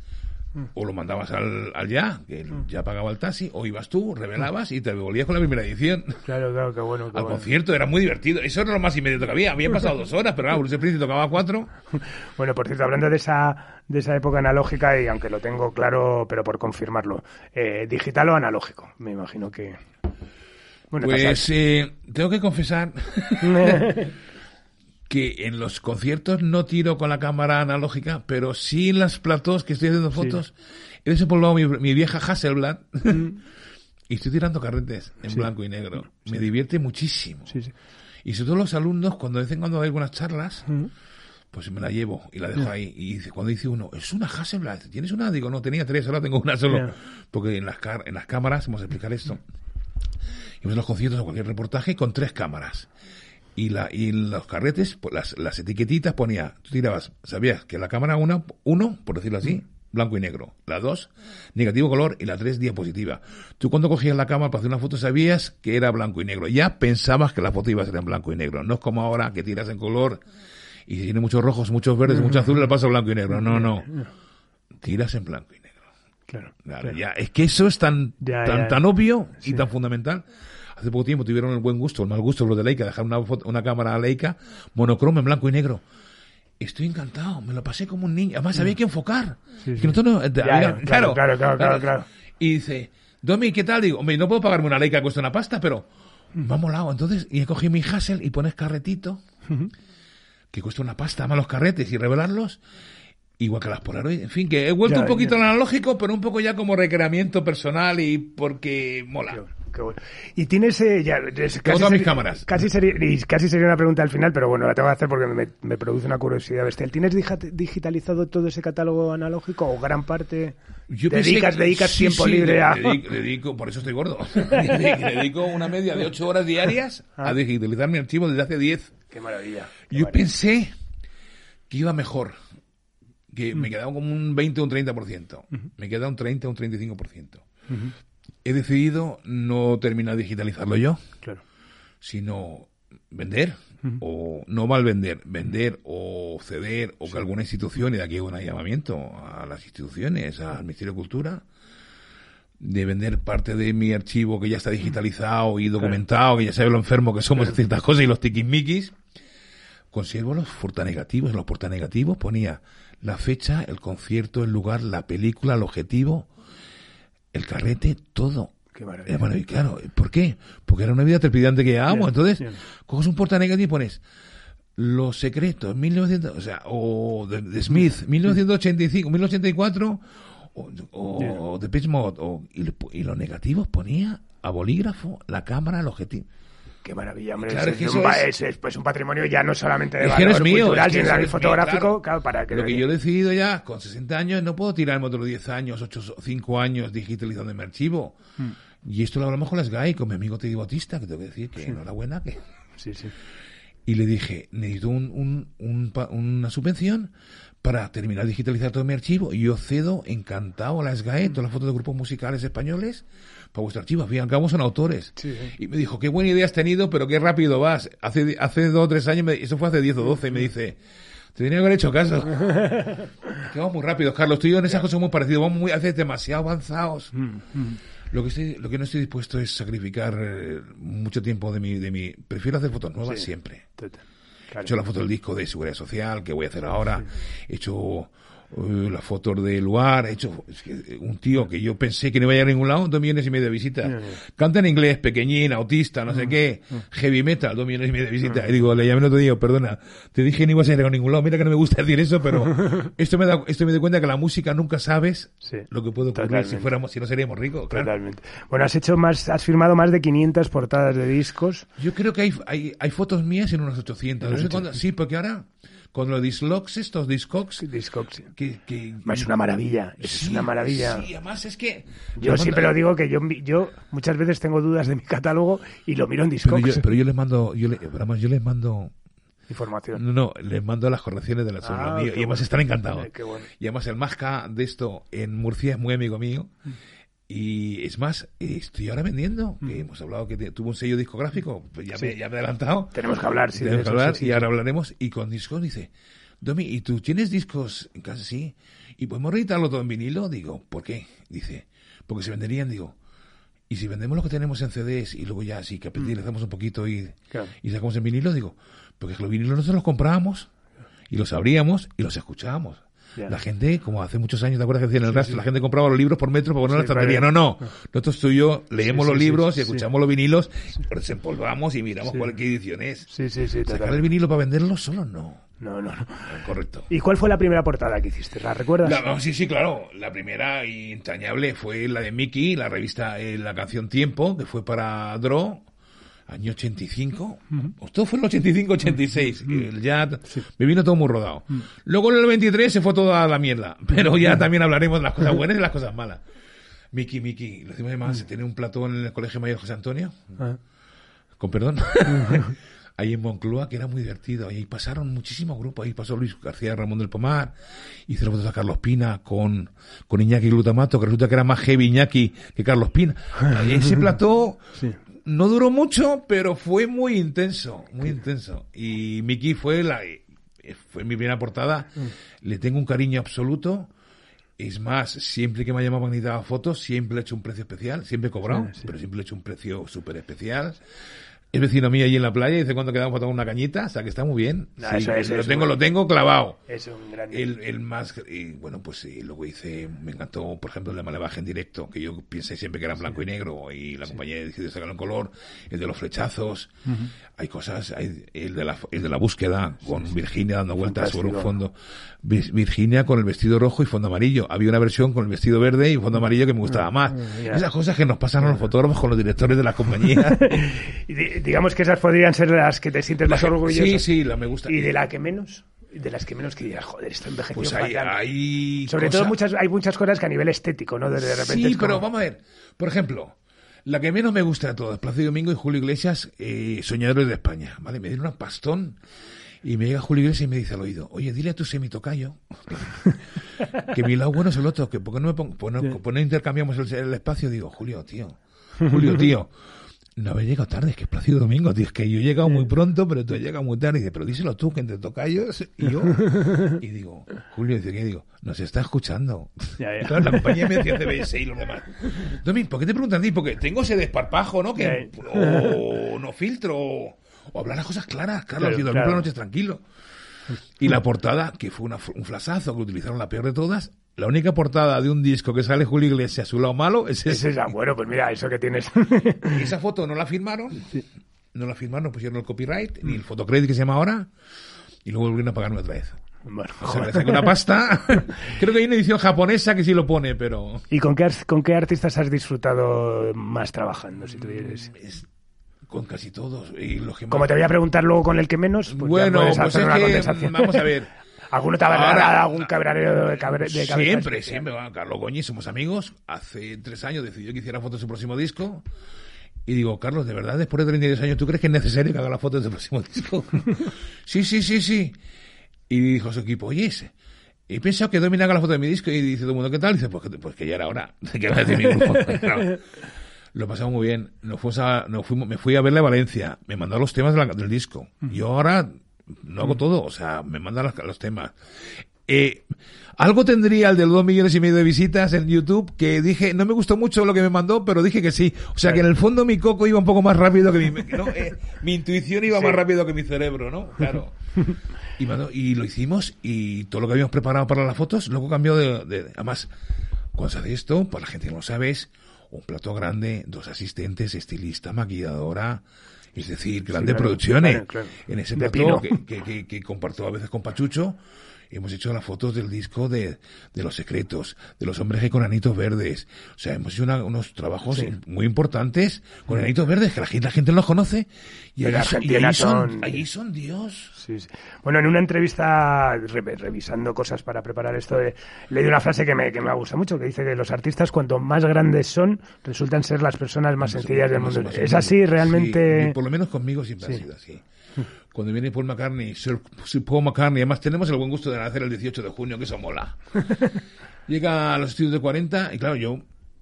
o lo mandabas al, al, ya, que ya pagaba el taxi, o ibas tú, revelabas y te volvías con la primera edición. Claro, claro, qué bueno. al concierto, era muy divertido. Eso era lo más inmediato que había. Habían pasado dos horas, pero claro, Bruce Springsteen tocaba cuatro. Bueno, por cierto, hablando de esa, de esa época analógica, y aunque lo tengo claro, pero por confirmarlo, eh, ¿digital o analógico? Me imagino que. Bueno, pues eh, tengo que confesar que en los conciertos no tiro con la cámara analógica, pero sí en las platos que estoy haciendo fotos, he desempolvado mi, mi vieja Hasselblad mm. y estoy tirando carretes en blanco y negro. Me divierte muchísimo. Y sobre todo los alumnos, cuando de vez en cuando hay algunas charlas, mm. pues me la llevo y la dejo ahí. Y cuando dice uno, es una Hasselblad, ¿tienes una? Digo, no, tenía tres, ahora tengo una solo. Porque en las, en las cámaras, vamos a explicar esto. Y en los conciertos o cualquier reportaje con tres cámaras y, la, y los carretes, pues, las, las etiquetitas ponía, tú tirabas, sabías que la cámara una, uno, por decirlo así, blanco y negro, la dos, negativo color y la tres, diapositiva. Tú cuando cogías la cámara para hacer una foto sabías que era blanco y negro, ya pensabas que la foto iba a ser en blanco y negro, no es como ahora que tiras en color y tiene muchos rojos, muchos verdes, muchos azules, le pasa blanco y negro, no, no, tiras en blanco y negro. Claro, Ya, es que eso es tan, tan, tan obvio y tan fundamental hace poco tiempo tuvieron el buen gusto, el mal gusto los de Leica, dejar una, una cámara Leica monocromo en blanco y negro. Estoy encantado, me lo pasé como un niño. Además, había que enfocar. claro, claro, claro, claro, Y dice, Domi, ¿qué tal? Digo, hombre, no puedo pagarme una Leica que cuesta una pasta, pero va molado. Entonces, y he cogido mi Hassel y pones carretito, que cuesta una pasta, más los carretes y revelarlos. Igual que las Polaroid, en fin, que he vuelto un poquito al analógico, pero un poco ya como recreamiento personal y porque mola. Qué bueno. Y tienes eh, ya es, casi todas mis cámaras. Casi sería, y casi sería una pregunta al final, pero bueno, la tengo que hacer porque me, me produce una curiosidad bestial. ¿Tienes digitalizado todo ese catálogo analógico o gran parte? Yo dedicas, dedicas tiempo libre a. Dedico, por eso estoy gordo. dedico una media de ocho horas diarias a ah. digitalizar mi archivo desde hace diez. Qué maravilla. Yo pensé que iba mejor que me mm. quedaba como un 20 o un 30%. Me queda un 30 o un 35% he decidido no terminar de digitalizarlo yo, claro. sino vender, o no mal vender, vender o ceder, o que alguna institución, y de aquí hago un llamamiento a las instituciones, al Ministerio de Cultura, de vender parte de mi archivo que ya está digitalizado y documentado, que ya sabe lo enfermo que somos en ciertas cosas y los tiquismiquis, conservo los negativos, En los negativos ponía la fecha, el concierto, el lugar, la película, el objetivo, el carrete, todo. Qué maravilla. bueno, y claro, ¿por qué? Porque era una vida trepidante que llevábamos. Entonces, coges un porta negativo y pones Los Secretos, 1900, o sea, o de, Smith, 1985, 1984, o, o, de Pitchmod, o, y, y los negativos ponía a bolígrafo la cámara, el objetivo. Qué maravilla, hombre. Claro, es, es, un, es, pues un patrimonio ya no solamente de valor mío, cultural, sino también fotográfico. Claro. para que Lo que yo he decidido ya, con 60 años, no puedo tirarme otros 10 años, 8, 5 años digitalizando mi archivo. Mm. Y esto lo hablamos con las GAI, con mi amigo Teddy Bautista, que tengo que decir que enhorabuena. Que... Sí, sí. Y le dije, necesito un, un, una subvención para terminar de digitalizar todo mi archivo. Y yo cedo encantado a las GAE, todas las fotos de grupos musicales españoles para vuestro archivo. Al fin y al cabo son autores. Y me dijo, qué buena idea has tenido, pero qué rápido vas. Hace, hace dos o tres años, eso fue hace diez o doce, y me dice, te tenía que haber hecho caso. que vamos muy rápido, Carlos. Tú y yo en esas cosas muy parecidos. Vamos muy, a veces demasiado avanzados. Mm, mm. Lo que, estoy, lo que no estoy dispuesto es sacrificar eh, mucho tiempo de mi, de mi... Prefiero hacer fotos nuevas siempre. He hecho la foto del disco de Seguridad Social, que voy a hacer ahora. He hecho las fotos del lugar, hecho un tío que yo pensé que no iba a ir a ningún lado, dos millones y medio de visitas. Canta en inglés, pequeñín, autista, no sé mm, qué, mm. heavy metal, dos millones y medio de visitas. Mm. Y digo, le llamé el otro día, perdona, te dije que no ibas a ir a ningún lado, mira que no me gusta decir eso, pero esto me da, esto me da cuenta que la música nunca sabes lo que puede ocurrir si fuéramos, si no seríamos ricos, Totalmente. Bueno, has hecho más, has firmado más de 500 portadas de discos. Yo creo que hay, hay, hay fotos mías en unas 800. No sé cuándo, sí, porque ahora, con los dislogs estos, discogs. Discogs. Que, que, es una maravilla, es una maravilla. Sí, además es que... Yo siempre lo digo que yo, yo muchas veces tengo dudas de mi catálogo y lo miro en discogs. Pero yo, les mando, yo, yo les mando información. No, no, les mando las correcciones de la ah, y además están encantados. Y además el Masca de esto en Murcia es muy amigo mío. Mm. Y es más, estoy ahora vendiendo, que mm. hemos hablado que tuvo un sello discográfico, pues ya, me, ya me he adelantado. Tenemos que hablar, sí. Tenemos que hablar y ahora hablaremos. Y con discos dice, Domi, ¿y tú tienes discos en casa? Sí. ¿Y podemos editarlo todo en vinilo? Digo, ¿por qué? Dice, porque se venderían, digo. Y si vendemos lo que tenemos en CDs y luego ya así capitalizamos mm. un poquito y, y sacamos en vinilo, digo, porque los vinilos nosotros los comprábamos y los abríamos y los escuchábamos. La gente, como hace muchos años, ¿te acuerdas que decían el rastro? La gente compraba los libros por metro para poner la estantería. No, no. Nosotros tú y yo leemos los libros y escuchamos los vinilos, desempolvamos y miramos cuál qué edición es. Sí, sí, sí. Sacar el vinilo para venderlo solo no. No, no, no. Correcto. ¿Y cuál fue la primera portada que hiciste? ¿La recuerdas? sí, sí, claro. La primera y entrañable fue la de Mickey, la revista, eh, la canción Tiempo, que fue para Draw año 85, uh todo fue en el 85, 86, ya me vino todo muy rodado. Luego en el 23 se fue toda la mierda, pero ya también hablaremos de las cosas buenas y de las cosas malas. Miki, Miki, lo decimos además, se tiene un platón en el Colegio Mayor José Antonio, ah. con perdón, ahí en Moncloa, que era muy divertido, ahí pasaron muchísimos grupos, ahí pasó Luis García Ramón del Pomar, hice fotos a Carlos Pina con, con Iñaki Glutamato, que resulta que era más heavy Iñaki que Carlos Pina. Ahí ese plató no duró mucho, pero fue muy intenso, muy intenso. Y Miki fue la fue mi primera portada. Mm. Le tengo un cariño absoluto. Es más, siempre que me ha llamado a fotos, siempre he hecho un precio especial, siempre he cobrado, pero siempre he hecho un precio súper especial. Es vecino mío allí en la playa y dice cuando quedamos para tomar una cañita, o sea que está muy bien. lo tengo, lo tengo clavado. Es un gran el, el, más y bueno, pues sí, luego hice, me encantó, por ejemplo, el de Malevaje en directo, que yo pensé siempre que era blanco y negro y la compañía decidió sacarlo en color, el de los flechazos, hay cosas, hay el de la el de la búsqueda con Virginia dando vueltas sobre un fondo, Virginia con el vestido rojo y fondo amarillo. Había una versión con el vestido verde y fondo amarillo que me gustaba más. Esas cosas que nos pasan a los fotógrafos con los directores de la compañía. digamos que esas podrían ser las que te sientes más orgulloso. Sí, sí, la me gusta. ¿Y de la que menos? de las que menos que digas, joder, esto envejecido pues hay, hay Sobre todo muchas, hay muchas cosas que a nivel estético, ¿no? De, repente sí, pero vamos a ver. Por ejemplo, la que menos me gusta de todas, Plaza Domingo y Julio Iglesias, eh, Soñadores de España, ¿vale? Me dieron un pastón y me llega Julio Iglesias y me dice al oído, oye, dile a tu semitocayo que mi lado bueno es el otro, que porque no me pongo, pues no, pues no intercambiamos el, el espacio, digo, Julio, tío, Julio, tío, no habéis llegado tarde, es que es Plácido Domingo, tío, es que yo he llegado muy pronto, pero tú has llegado muy tarde. Y dice, pero díselo tú, que entre tocayos y yo. Y digo, Julio, dice, ¿qué digo? Nos está escuchando. Ya, la compañía me decía CBS y los demás. Domingo, ¿por qué te preguntan a ti? Porque tengo ese desparpajo, ¿no? Que, o no filtro, o, hablar las cosas claras, Carlos, y dormir por las noches tranquilo. Y la portada, que fue un flasazo, que utilizaron la peor de todas, la única portada de un disco que sale Julio Iglesias, su lado malo, es ese. esa. Bueno, pues mira, eso que tienes. y esa foto no la firmaron. No la firmaron, no pusieron el copyright, ni el fotocredit que se llama ahora. Y luego volvieron a pagarme otra vez. Bueno, o sea, una pasta. Creo que hay una edición japonesa que sí lo pone, pero. ¿Y con qué, con qué artistas has disfrutado más trabajando, si tuvieras? con casi todos. Y los que Como te voy a preguntar luego con el que menos, pues bueno, pues es que, vamos a ver. ¿Alguno ha algún cabrero de, cabre, de Siempre, siempre. Carlos Goñi, somos amigos. Hace tres años decidió que hiciera fotos de su próximo disco. Y digo, Carlos, ¿de verdad después de 32 años tú crees que es necesario que haga las fotos del próximo disco? sí, sí, sí, sí. Y dijo su equipo, oye, he pensado que Domina haga la foto de mi disco y dice todo el mundo, ¿qué tal? Y dice, pues, pues que ya era hora. ¿Qué va a decir mi grupo? Lo pasamos muy bien. Nos fuimos a, nos fuimos, me fui a verle a Valencia. Me mandó los temas del disco. Yo ahora no hago todo, o sea, me mandan los, temas. Eh, algo tendría el de los dos millones y medio de visitas en YouTube que dije, no me gustó mucho lo que me mandó, pero dije que sí. O sea, que en el fondo mi coco iba un poco más rápido que mi, eh, mi intuición iba más rápido que mi cerebro, ¿no? Claro. Y, y, lo hicimos y todo lo que habíamos preparado para las fotos, luego cambió de, de además, cuando se hace esto, para la gente que no lo sabe, es un plato grande, dos asistentes, estilista, maquilladora, es decir, grandes producciones. En ese plato que, que, que, comparto a veces con Pachucho, hemos hecho las fotos del disco de, de Los Secretos, de Los Hombres que con Anitos Verdes. O sea, hemos hecho unos trabajos muy importantes con Anitos Verdes, que la gente, la gente no los conoce. Y, allí, son, allí son Dios. Bueno, en una entrevista, revisando cosas para preparar esto, eh, leí una frase que me, que me gusta mucho, que dice que los artistas, cuanto más grandes son, resultan ser las personas más sencillas del mundo. ¿Es así realmente? por lo menos conmigo siempre ha sido así cuando viene Paul McCartney, Sir, Paul McCartney, además tenemos el buen gusto de nacer el 18 de junio, que eso mola. Llega a los estudios de 40 y claro, yo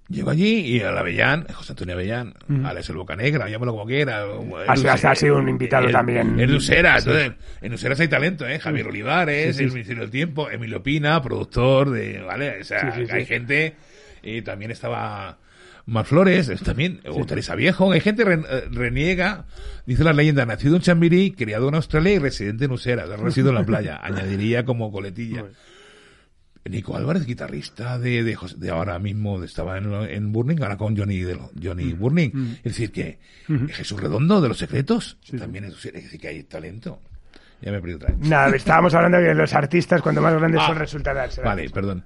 llego allí y a la Avellán, José Antonio Avellán. Alex el Boca Negra, llámalo como quiera. Ha, sido un invitado también. En Usera, entonces, en Useras hay talento, ¿eh? Javier Olivares, el Ministerio del Tiempo, Emilio Pina, productor de, ¿vale? O sea, hay gente, y también estaba Mar Flores, también, o Teresa Viejo, hay gente eh, reniega, dice la leyenda, nacido en Chambirí, criado en Australia y residente en Usera, ha residido en la playa, añadiría como coletilla. Nico Álvarez, guitarrista de, de, ahora mismo, estaba en, en, Burning, ahora con Johnny, de, Johnny mm. Burning. Mm. Es decir, que Jesús Redondo de Los Secretos también es, es, decir, que hay talento. Ya me he perdido otra vez. Nada, estábamos hablando de que los artistas, cuando más grandes ah, son, resultan Vale, perdón.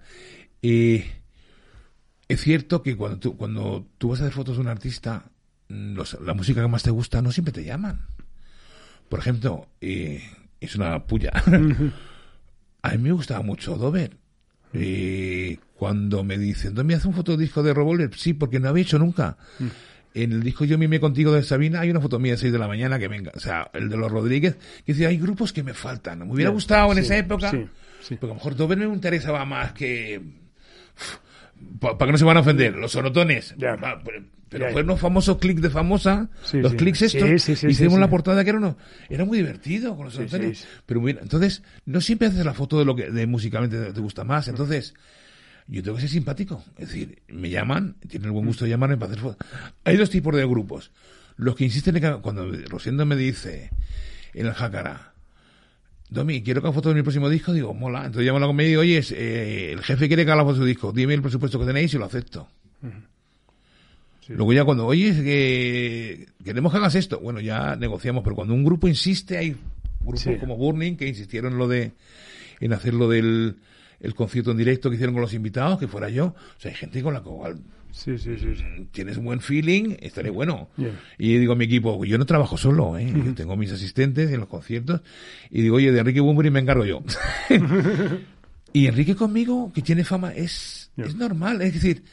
Y es cierto que cuando tú, cuando tú vas a hacer fotos de un artista, mm, la música que más te gusta no siempre te llaman. Por ejemplo, eh, es una puya. a mí me gustaba mucho Dover. Eh, cuando me dicen, ¿dónde hace un fotodisco de Revolver? Sí, porque no había hecho nunca. Mm. En el disco Yo mime contigo de Sabina hay una foto mía de 6 de la mañana que venga, o sea, el de los Rodríguez, que dice, hay grupos que me faltan. Me hubiera gustado en esa época, porque a lo mejor Dover me interesaba más que para que no se van a ofender, los sonotones. pero, fueron los famosos clics de famosa, los clics estos, hicimos la portada que era uno, era muy divertido con los sonotones. Pero muy entonces, no siempre haces la foto de lo que de musicalmente te, gusta más. Entonces, yo tengo que ser simpático. Es decir, me llaman, tienen el buen gusto de llamarme para hacer fotos. Hay dos tipos de grupos. Los que insisten en que, cuando Rosendo me dice en el Jacará, Domi, quiero que haga fotos de mi próximo disco, digo, mola. Entonces llamo a la comedia y digo, oye, eh, el jefe quiere que haga la foto de su disco, dime el presupuesto que tenéis y lo acepto. Luego ya cuando, oye, que queremos que hagas esto, bueno, ya negociamos, pero cuando un grupo insiste, hay grupos como Burning que insistieron en lo de, en hacer lo del el concierto en directo que hicieron con los invitados, que fuera yo. O sea, hay gente con la cual Sí, sí, sí, Tienes un buen feeling, estaré bueno. Y digo a mi equipo, yo no trabajo solo, ¿eh? tengo mis asistentes en los conciertos. Y digo, oye, de Enrique Bunbury me encargo yo. y Enrique conmigo, que tiene fama, es, es normal. Es decir,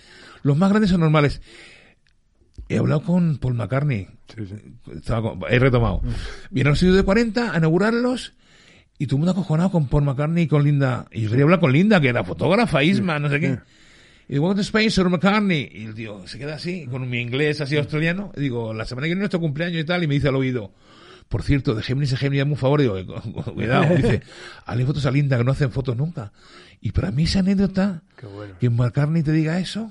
los más grandes son normales. He hablado con Paul McCartney. he retomado. Viene al estudio de 40 a inaugurarlos y todo el mundo acojonado con Paul McCartney y con Linda. Y yo quería hablar con Linda, que era fotógrafa, Isma, no sé qué. Y digo, ¿Welcome to Spain, Sir McCartney? Y el tío se queda así, con mi inglés así australiano. Y digo, la semana que viene nuestro cumpleaños y tal, y me dice al oído, por cierto, de Géminis a Géminis, un favor, digo, cuidado, dice, hazle fotos a Linda, que no hacen fotos nunca. Y para mí esa anécdota, que McCartney te diga eso,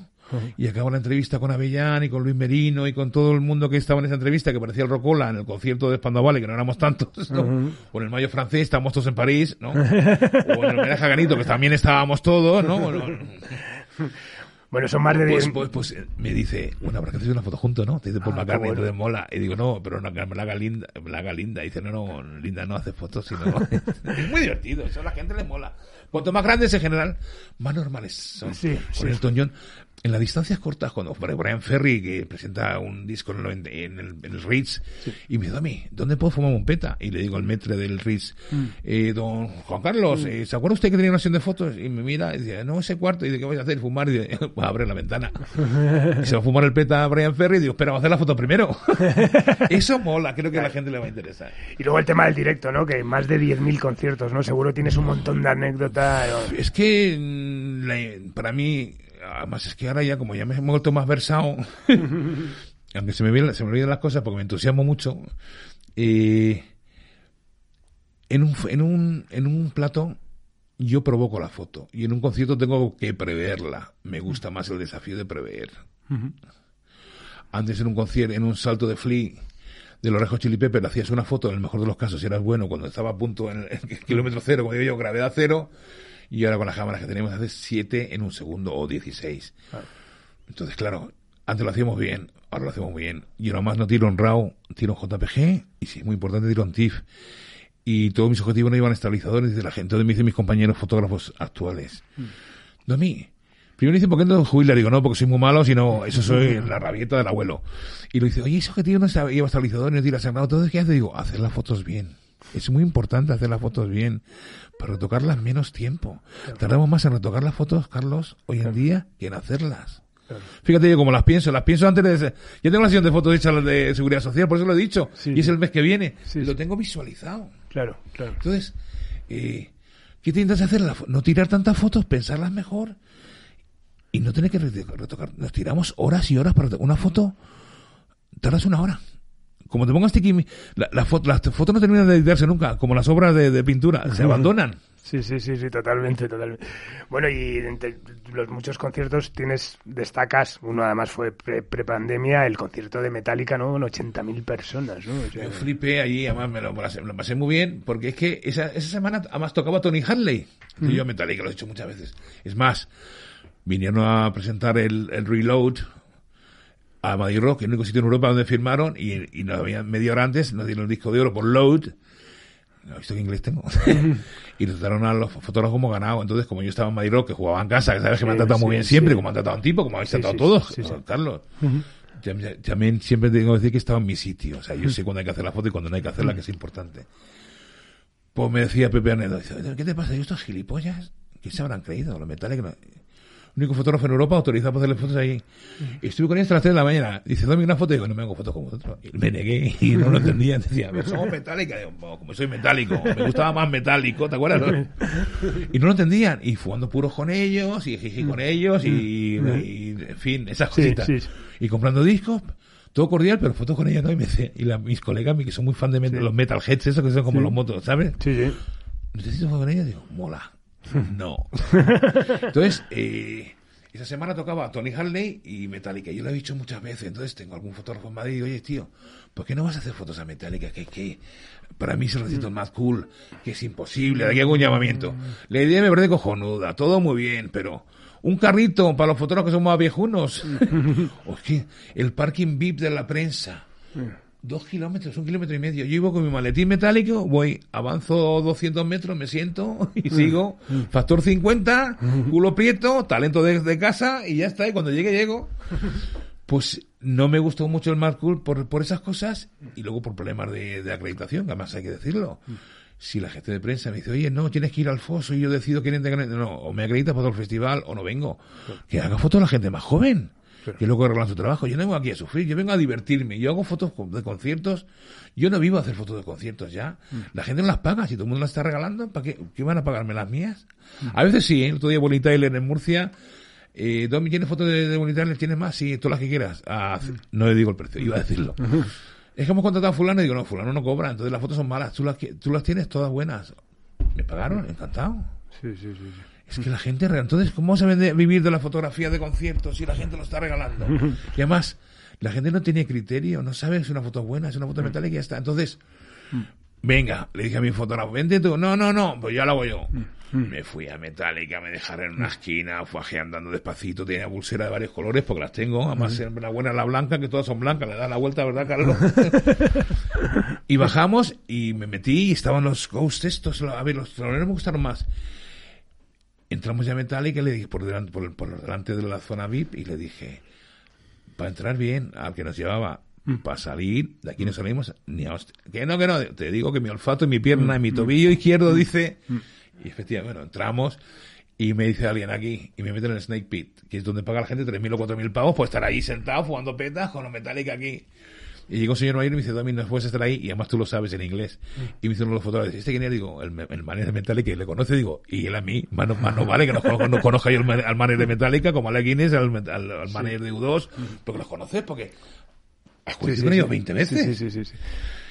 y acabo la entrevista con Avellán y con Luis Merino y con todo el mundo que estaba en esa entrevista, que parecía el Rocola en el concierto de Spandau que no éramos tantos, ¿no? O en el Mayo francés, estábamos todos en París, ¿no? o en el Homenaje Ganito, que también estábamos todos, ¿no? Bueno, son más de pues, pues, pues, me dice, bueno, habrá que hacer una foto juntos, ¿no? Te dice por ah, McCartney, bueno. entonces mola. Y digo, no, pero no, me la haga linda. Me la haga linda. Y dice, no, no, linda no hace fotos, sino... es muy divertido, eso a la gente le mola. Cuanto más grandes en general, más normales son. Sí, con el Toñón en las distancias cortas, cuando Brian Ferry, que presenta un disco en el, en el, Ritz, y me dice, a mí, ¿dónde puedo fumar un peta? Y le digo al metre del Ritz, mm. eh, don Juan Carlos, mm. eh, ¿se acuerda usted que tenía una sesión de fotos? Y me mira y dice, no, ese cuarto, y dice, ¿qué voy a hacer? Fumar, y dice, pues abre la ventana. y se va a fumar el peta a Brian Ferry, y digo, espera, vamos a hacer la foto primero. Eso mola, creo que a la gente le va a interesar. Y luego el tema del directo, ¿no? Que más de 10.000 conciertos, ¿no? Seguro tienes un montón de anécdotas. Es que, mm, para mí, además es que ahora ya, como ya me he vuelto más versado, aunque se me, olvidan, se me olvidan las cosas porque me entusiasmo mucho, eh, en, un, en, un, en un plato yo provoco la foto y en un concierto tengo que preverla. Me gusta más el desafío de prever. Antes en un concierto, en un salto de Flea de los Rejos Chili Pepper hacías una foto, en el mejor de los casos, si eras bueno, cuando estaba a punto en el, kilómetro cero, como digo yo, gravedad cero, y ahora con las cámaras que tenemos hace 7 en un segundo o 16. Entonces, claro, antes lo hacíamos bien, ahora lo hacemos muy bien. Y ahora más no tiro en RAW, tiro en JPG y si es muy importante tiro en TIFF. Y todos mis objetivos no iban a estabilizadores de la gente. Me dicen mis compañeros fotógrafos actuales. Mm. Domi, primero dicen, ¿por qué no jubilar? Digo, no, porque soy muy malo, sino eso soy la rabieta del abuelo. Y lo dice, oye, ese objetivo no lleva estabilizador, no tira sangrado. Entonces, ¿qué hace? Digo, hacer las fotos bien. Es muy importante hacer las fotos bien, para retocarlas menos tiempo. Tardamos más en retocar las fotos, Carlos, hoy en día, que en hacerlas. Fíjate yo como las pienso, las pienso antes de... Yo tengo la sesión de fotos hechas de Seguridad Social, por eso lo he dicho, y es el mes que viene, lo tengo visualizado. Claro, claro. Entonces, eh, ¿qué tienes que hacer? No tirar tantas fotos, pensarlas mejor y no tener que retocar. Nos tiramos horas y horas para una foto, tardas una hora como te pongas tiki, la, la foto, las fotos no terminan de editarse nunca, como las obras de, pintura, se abandonan. Sí, sí, sí, sí, totalmente, totalmente. Bueno, y entre los muchos conciertos tienes, destacas, uno además fue pre-pandemia, el concierto de Metallica, ¿no? Con 80.000 personas, ¿no? Yo flipé allí, además me lo, pasé muy bien, porque es que esa, esa semana además tocaba Tony Harley, y yo Metallica lo he dicho muchas veces. Es más, vinieron a presentar el, el Reload, a Madrid Rock, el único sitio en Europa donde firmaron, y, y nos habían media hora antes, nos dieron el disco de oro por Load, no he visto qué inglés tengo, y nos trataron a los fotógrafos como ganado. Entonces, como yo estaba en Madrid Rock, que jugaba en casa, que sabes que me han tratado muy bien siempre, como han tratado a un tipo, como habéis tratado a todos, Carlos. También siempre tengo que decir que estaba en mi sitio. O sea, yo sé cuándo hay que hacer la foto y cuándo no hay que hacerla, que es importante. Pues me decía Pepe Anedo, ¿qué te pasa? ¿Y estos gilipollas? ¿Qué se habrán creído? Los metales que único fotógrafo en Europa autorizado para hacerle fotos ahí. Y estuve con él hasta las 3 de la mañana. Dice, dame una foto. Y digo, no me hago fotos como vosotros. Y me negué y no lo entendía. Decía, pero somos metálicos. Digo, como soy metálico, me gustaba más metálico, ¿te acuerdas? Y no lo entendían. Y jugando puros con ellos, y jiji con ellos, y, en fin, esas cositas. Y comprando discos todo cordial, pero fotos con ella no. Y, me dice, y mis colegas, que son muy fan de los metalheads, esos que son como los motos, ¿sabes? Sí, sí. Necesito fotos con ella, digo, mola. No. Entonces, eh, Esa semana tocaba Tony Harley y Metallica. Yo lo he dicho muchas veces, entonces tengo algún fotógrafo en Madrid y oye, tío, ¿por qué no vas a hacer fotos a Metallica? Que, que para mí son los más cool, que es imposible, de aquí hago un llamamiento. La idea me parece cojonuda, todo muy bien, pero un carrito para los fotógrafos que son más viejunos. o es que el parking VIP de la prensa dos kilómetros, un kilómetro y medio. Yo iba con mi maletín metálico, voy, avanzo 200 metros, me siento y sigo. Factor 50, culo prieto, talento de, casa y ya está. Y cuando llegue, llego. Pues no me gustó mucho el Mad Cool por, por esas cosas y luego por problemas de, acreditación, además hay que decirlo. Si la gente de prensa me dice, oye, no, tienes que ir al foso y yo decido quién entra, no, o me acreditas para todo el festival o no vengo. Que haga fotos la gente más joven que luego arreglan su trabajo. Yo no vengo aquí a sufrir, yo vengo a divertirme. Yo hago fotos de conciertos. Yo no vivo a hacer fotos de conciertos ya. Mm. La gente no las paga. Si todo el mundo las está regalando, ¿para qué, qué van a pagarme las mías? Mm. A veces sí, ¿eh? el otro día Bonnie Tyler en Murcia. Eh, Domi, ¿tienes fotos de, de Bonnie Tyler? ¿Tienes más? Sí, todas las que quieras. Ah, mm. no le digo el precio, iba a decirlo. es que hemos contratado a fulano y digo, no, fulano no cobra, entonces las fotos son malas. Tú las, tú las tienes todas buenas. Me pagaron, encantado. Sí, sí, sí. Es que la gente, entonces, ¿cómo se vende vivir de la fotografía de conciertos si la gente lo está regalando? Y además, la gente no tiene criterio, no sabe si una foto es buena, si una foto metálica y ya está. Entonces, venga, le dije a mi fotógrafo, vente tú. No, no, no, pues ya lo hago yo. Me fui a Metallica, me dejaron en una esquina, fui andando despacito, tenía pulsera de varios colores porque las tengo, además la buena la blanca, que todas son blancas, le da la vuelta, ¿verdad, Carlos? y bajamos y me metí y estaban los ghosts estos, a ver, los troneros me gustaron más entramos ya a Metallica y le dije por delante, por, por delante de la zona VIP y le dije, para entrar bien, al que nos llevaba, mm. para salir, de aquí no salimos ni a Que no, que no, te digo que mi olfato y mi pierna y mi mm. tobillo izquierdo mm. dice, y efectivamente, bueno, entramos y me dice alguien aquí, y me meten en el Snake Pit, que es donde paga la gente 3.000 o 4.000 pavos por estar ahí sentado jugando petas con los Metallica aquí. Y llegó un señor mayor y me dice, Domi, no puedes estar ahí, y además tú lo sabes en inglés. Y me hicieron los fotógrafos, ¿este quién es? Digo, el, el manager de Metallica, y le conoce, digo, y él a mí, más no, vale que no, no conozca yo al manager de Metallica, como a la Guinness, al, al, manager de U2, porque los conoces, porque has sí, con ellos 20 veces. Sí, sí, sí,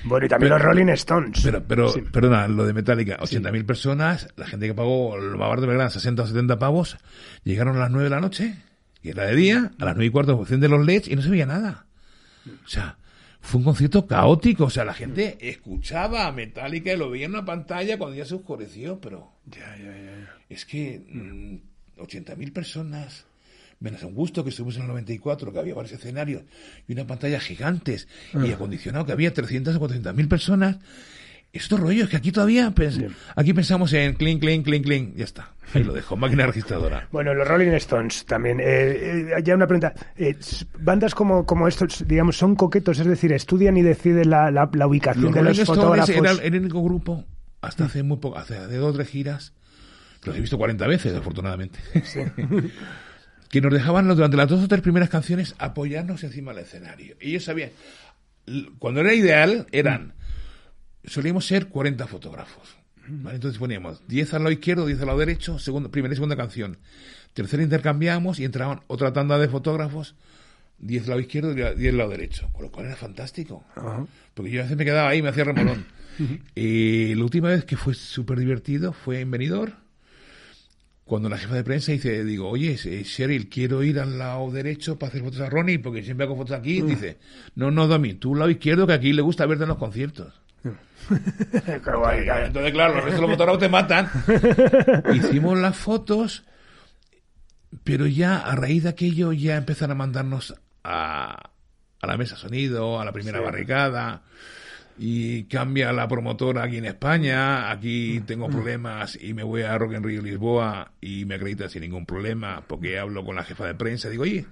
Bueno, y también los Rolling Stones. Pero, pero perdona, lo de Metallica, 80.000 personas, la gente que pagó el Babar de Belgrano 60 o 70 pavos, llegaron a las 9 de la noche, y era de día, a las 9 y cuarto de los LEDs, y no se veía nada. O sea, fue un concierto caótico. O sea, la gente escuchaba a Metallica y lo veía en una pantalla cuando ya se oscureció, pero. Ya, ya, ya. Es que. Mm, 80.000 personas. Menos un gusto que estuvimos en el 94, que había varios escenarios y una pantalla gigantes y ah. acondicionado, que había 300 o 400 mil personas esto rollo es que aquí todavía aquí pensamos en clean, clean, clean, clean. Ya está. Ahí lo dejo, máquina registradora. Bueno, los Rolling Stones también. Eh, eh ya una pregunta. Eh, bandas como, como estos, digamos, son coquetos, es decir, estudian y deciden la, la, ubicación de los fotógrafos. Era el único grupo, hasta hace muy poco, hace de dos o tres giras, los he visto 40 veces, afortunadamente. que nos dejaban durante las dos o tres primeras canciones apoyarnos encima del escenario. Y ellos sabían, cuando era ideal, eran solíamos ser 40 fotógrafos. Entonces poníamos 10 al lado izquierdo, 10 al lado derecho, primera y segunda canción. Tercera intercambiamos y entraban otra tanda de fotógrafos, 10 al lado izquierdo y 10 al lado derecho. Con lo cual era fantástico. Porque yo a veces me quedaba ahí y me hacía remolón. y la última vez que fue súper divertido fue en Benidorm, cuando la jefa de prensa dice, digo, oye, Cheryl, quiero ir al lado derecho para hacer fotos a Ronnie, porque siempre hago fotos aquí. Dice, no, no, Domi, tú al lado izquierdo, que aquí le gusta verte en los conciertos. Entonces, claro, los restos de los te matan. Hicimos las fotos, pero ya a raíz de aquello ya empezaron a mandarnos a, a la mesa sonido, a la primera barricada y cambia la promotora aquí en España, aquí mm. tengo mm. problemas y me voy a Rock en Rio Lisboa y me acredita sin ningún problema porque hablo con la jefa de prensa, digo, oye,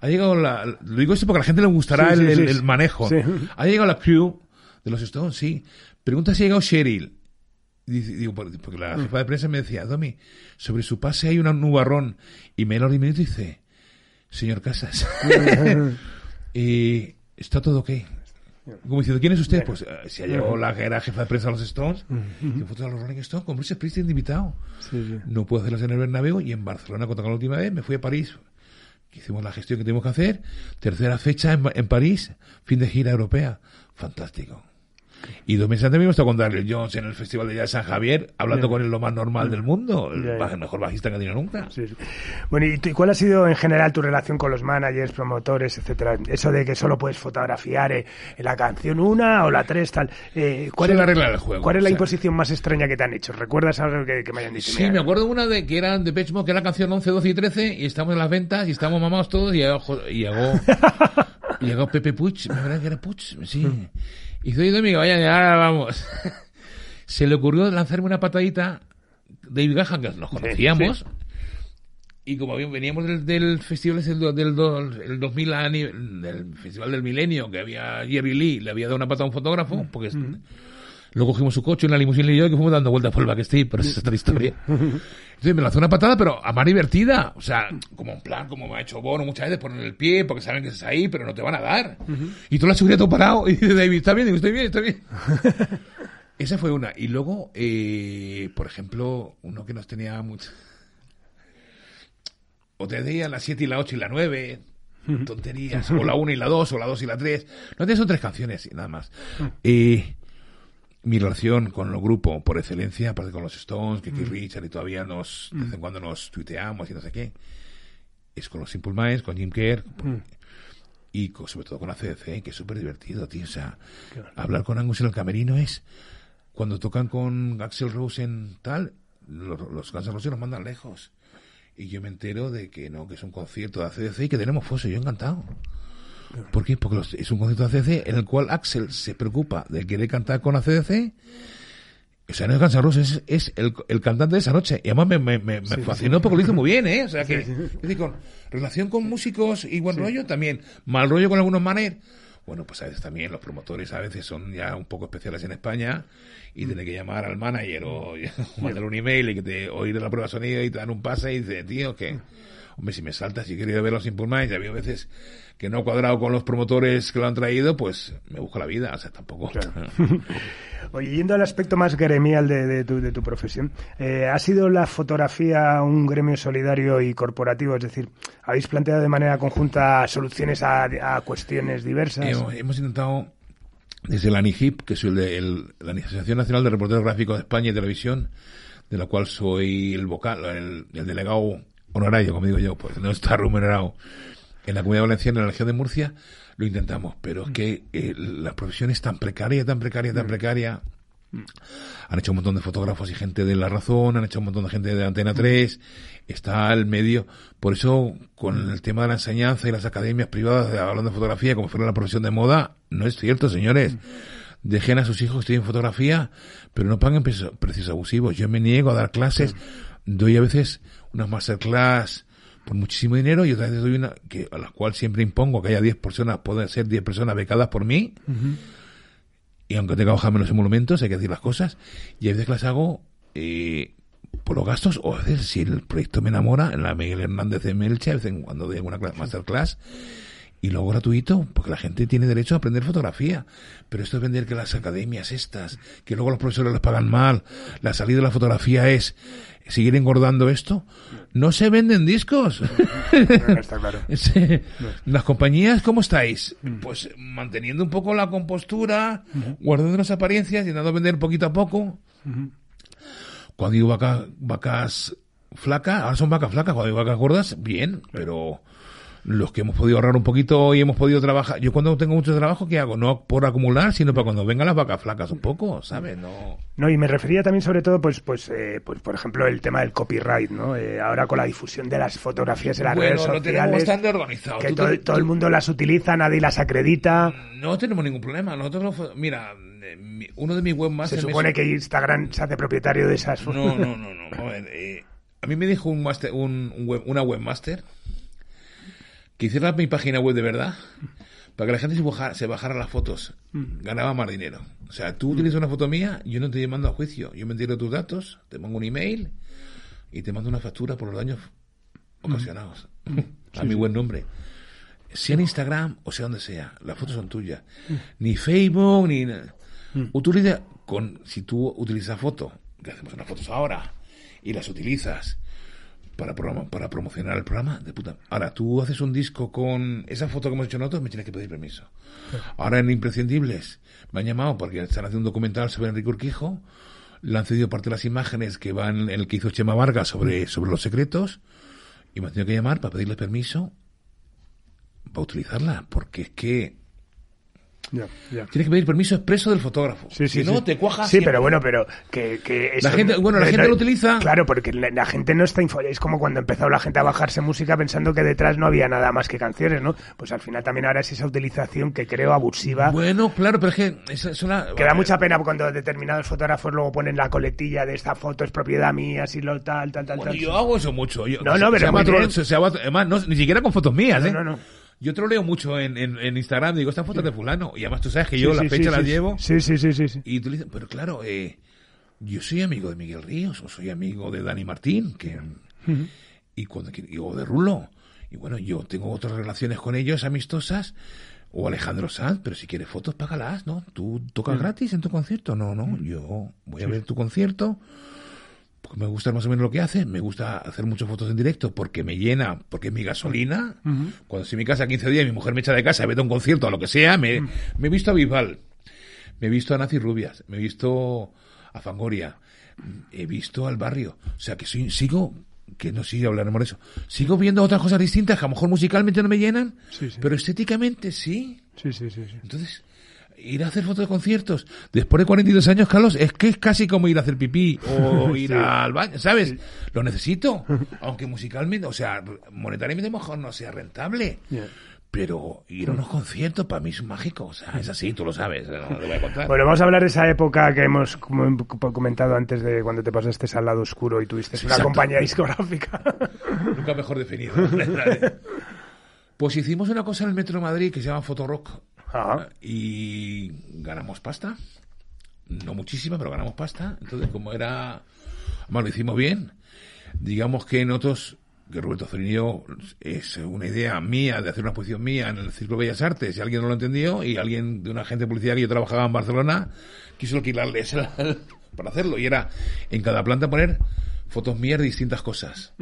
ha llegado la, lo digo esto porque a la gente le gustará el, el, manejo, ha llegado la crew de los Stones, sí, Pregunta si ha llegado Cheryl. Digo, porque la jefa de prensa me decía, Domi, sobre su pase hay un nubarrón. Y Melody y dice, señor Casas, y ¿está todo ok? Como diciendo, ¿quién es usted? Pues eh, si ha llegado la era jefa de prensa de los Stones, que fue a los Rolling Stones, con Bruce Springsteen invitado. No puedo hacerlas en el Bernabéu y en Barcelona, cuando la última vez, me fui a París. Hicimos la gestión que tuvimos que hacer. Tercera fecha en, en París, fin de gira europea. Fantástico. Y dos meses antes me estado con Daryl Jones en el Festival de Jazz San Javier, hablando con él lo más normal del mundo, el mejor bajista que ha tenido nunca. Bueno, ¿y, cuál ha sido en general tu relación con los managers, promotores, etcétera? Eso de que solo puedes fotografiar eh, la canción una o la tres, tal. Eh, ¿Cuál es la regla del juego? ¿Cuál es la imposición más extraña que te han hecho? ¿Recuerdas algo que, me hayan dicho? Sí, me acuerdo una de que era de Pechmo, que era la canción 11, 12 y 13, y estamos en las ventas y estamos mamados todos, y llegó Y llegó Pepe Puch, me verdad que era Puch, sí. Y dice, oye, amigo, vaya, ahora vamos. Se le ocurrió lanzarme una patadita, David Gahan, que nos conocíamos, y como veníamos del, del festival del, del, el 2000 del festival del milenio que había Jerry Lee le había dado una patada a un fotógrafo porque Luego cogimos su coche en la limusina y yo que fuimos dando vueltas por el backstage, pero esa es otra historia. Entonces me lanzó una patada, pero a mar divertida. O sea, como en plan, como me ha hecho Bono muchas veces, ponen el pie porque saben que estás ahí, pero no te van a dar. Y tú la seguridad todo parado y dice David, ¿está bien? Digo, estoy bien, estoy bien. Esa fue una. Y luego, eh, por ejemplo, uno que nos tenía mucho... O te decía la 7 y la 8 y la 9, tonterías, o la 1 y la 2, o la 2 y la 3. No, tienes son tres canciones y nada más. Eh, mi relación con el grupo por excelencia, aparte con los Stones, que mm. Richard y todavía nos, de vez en mm. cuando nos tuiteamos y no sé qué, es con los Simple Minds, con Jim Kerr, mm. y sobre todo con la CDC, que es súper divertido, tío. O sea, hablar con Angus en el camerino es, cuando tocan con Axel Rose en tal, los, los Guns N' Roses nos mandan lejos. Y yo me entero de que no, que es un concierto de ACDC y que tenemos foso, yo encantado. ¿Por qué? Porque es un concierto de ACDC en el cual Axel se preocupa de querer cantar con ACDC. O sea, no es Guns es, es el, el, cantante de esa noche. Y además me, me, me, fascinó porque lo hizo muy bien, ¿eh? O sea, que, es decir, con relación con músicos y buen rollo también. Mal rollo con algunos maners. Bueno, pues a veces también los promotores a veces son ya un poco especiales en España y mm. tiene que llamar al manager o, mandarle un email y que te oír la prueba de sonido y te dan un pase y dice, tío, que, mm. hombre, si me saltas y he querido ver los Simple Minds, ya había veces que no ha cuadrado con los promotores que lo han traído, pues me busco la vida, o sea, tampoco. Oye, yendo al aspecto más gremial de, tu, de tu, profesión, eh, ¿ha sido la fotografía un gremio solidario y corporativo? Es decir, ¿habéis planteado de manera conjunta soluciones a, cuestiones diversas? Hemos, intentado, desde la ANIGIP, que es el, la Asociación Nacional de Reporteros Gráficos de España y Televisión, de la cual soy el vocal, el, el delegado honorario, como digo yo, pues no está remunerado en la Comunidad Valenciana, en la región de Murcia, lo intentamos, pero es que eh, la profesión es tan precaria, tan precaria, tan mm. precaria. Mm. Han hecho un montón de fotógrafos y gente de La Razón, han hecho un montón de gente de Antena 3, mm. está al medio. Por eso, con el tema de la enseñanza y las academias privadas de, hablando de fotografía como fuera la profesión de moda, no es cierto, señores. Dejen a sus hijos que estudien fotografía, pero no paguen precios abusivos. Yo me niego a dar clases, doy a veces unas masterclass por muchísimo dinero y otra vez doy una que a la cual siempre impongo que haya 10 personas, pueden ser 10 personas becadas por mí. Y aunque tenga hoja menos emolumentos, hay que decir las cosas. Y a veces las hago eh, por los gastos, o a veces si el proyecto me enamora, en la Miguel Hernández de Melche, a veces cuando doy alguna masterclass, y luego gratuito, porque la gente tiene derecho a aprender fotografía. Pero esto es vender que las academias estas, que luego los profesores les pagan mal, la salida de la fotografía es seguir engordando esto, no se venden discos. está claro. Las compañías, ¿cómo estáis? Mm. Pues manteniendo un poco la compostura, guardando las apariencias, intentando vender poquito a poco. Cuando digo vacas flacas, ahora son vacas flacas, cuando digo vacas gordas, bien, pero los que hemos podido ahorrar un poquito y hemos podido trabajar. Yo cuando tengo mucho trabajo, ¿qué hago? No por acumular, sino para cuando vengan las vacas flacas un poco, ¿sabes? No. No, y me refería también sobre todo, pues, pues, eh, pues por ejemplo, el tema del copyright, ¿no? Eh, ahora con la difusión de las fotografías en las redes sociales. tenemos bastante organizado. Que todo, el mundo las utiliza, nadie las acredita. No tenemos ningún problema. Nosotros, mira, eh, uno de mis webmasters. Se supone que Instagram se hace propietario de esas. No, no, no, no. A, mí me dijo un master, un, web, una webmaster que hiciera mi página web de verdad para que la gente se bajara, se bajara las fotos. Mm. Ganaba más dinero. O sea, tú utilizas una foto mía, yo no te mando a juicio. Yo me entero tus datos, te pongo un email y te mando una factura por los daños ocasionados. Mm. a mi buen nombre. Sea en Instagram o sea donde sea, las fotos son tuyas. Mm. Ni Facebook, ni... Utiliza, con, si tú utilizas fotos, que hacemos unas fotos ahora, y las utilizas para, para promocionar el programa, de puta. Ahora, tú haces un disco con esa foto que hemos hecho nosotros, me tienes que pedir permiso. Ahora en Imprescindibles me han llamado porque están haciendo un documental sobre Enrique Urquijo, le han cedido parte de las imágenes que van en el que hizo Chema Vargas sobre, sobre los secretos, y me han tenido que llamar para pedirle permiso para utilizarla, porque es que Tienes que pedir permiso expreso del fotógrafo. si no, te cuajas. Sí, pero bueno, pero que. la gente, bueno, la gente lo utiliza. Claro, porque la, gente no está informada. Es como cuando empezó la gente a bajarse música pensando que detrás no había nada más que canciones, ¿no? Pues al final también ahora es esa utilización que creo abusiva. Bueno, claro, pero es que. Es, una... Que da mucha pena cuando determinados fotógrafos luego ponen la coletilla de esta foto es propiedad mía, así lo tal, tal, tal, tal. Yo hago eso mucho. no, no, pero. además, ni siquiera con fotos mías, ¿eh? No, no, no. Yo te lo leo mucho en, en, Instagram, digo, esta foto de fulano. Y además tú sabes que yo la fecha la llevo. Sí, sí, sí, sí. Y tú dices, pero claro, eh, yo soy amigo de Miguel Ríos, o soy amigo de Dani Martín, que, y cuando o de Rulo. Y bueno, yo tengo otras relaciones con ellos amistosas, o Alejandro Sanz, pero si quieres fotos, págalas, ¿no? Tú tocas gratis en tu concierto. No, no, yo voy a ver tu concierto me gusta más o menos lo que hace, me gusta hacer muchas fotos en directo porque me llena, porque es mi gasolina. Cuando estoy en mi casa 15 días y mi mujer me echa de casa, vete a un concierto, a lo que sea, me, me he visto a Bisbal, me he visto a Nazi Rubias, me he visto a Fangoria, he visto al barrio. O sea que sigo, que no sigue hablaremos de eso, sigo viendo otras cosas distintas que a lo mejor musicalmente no me llenan, pero estéticamente sí. Sí, sí, sí. Entonces, ir a hacer fotos de conciertos después de 42 años, Carlos, es que es casi como ir a hacer pipí o ir al baño, ¿sabes? Lo necesito, aunque musicalmente, o sea, monetariamente mejor no sea rentable. Pero ir a unos conciertos para mí es mágico, o sea, es así, tú lo sabes, no voy a contar. Bueno, vamos a hablar de esa época que hemos comentado antes de cuando te pasaste al lado oscuro y tuviste una compañía discográfica. Nunca mejor definido. pues hicimos una cosa en el Metro de Madrid que se llama Fotorock y ganamos pasta. No muchísima, pero ganamos pasta. Entonces, como era. Bueno, lo hicimos bien. Digamos que nosotros, que Roberto Zorinio es una idea mía de hacer una exposición mía en el Círculo de Bellas Artes y alguien no lo entendió y alguien de una agente de publicidad que yo trabajaba en Barcelona quiso alquilarle para hacerlo. Y era en cada planta poner fotos mías de distintas cosas.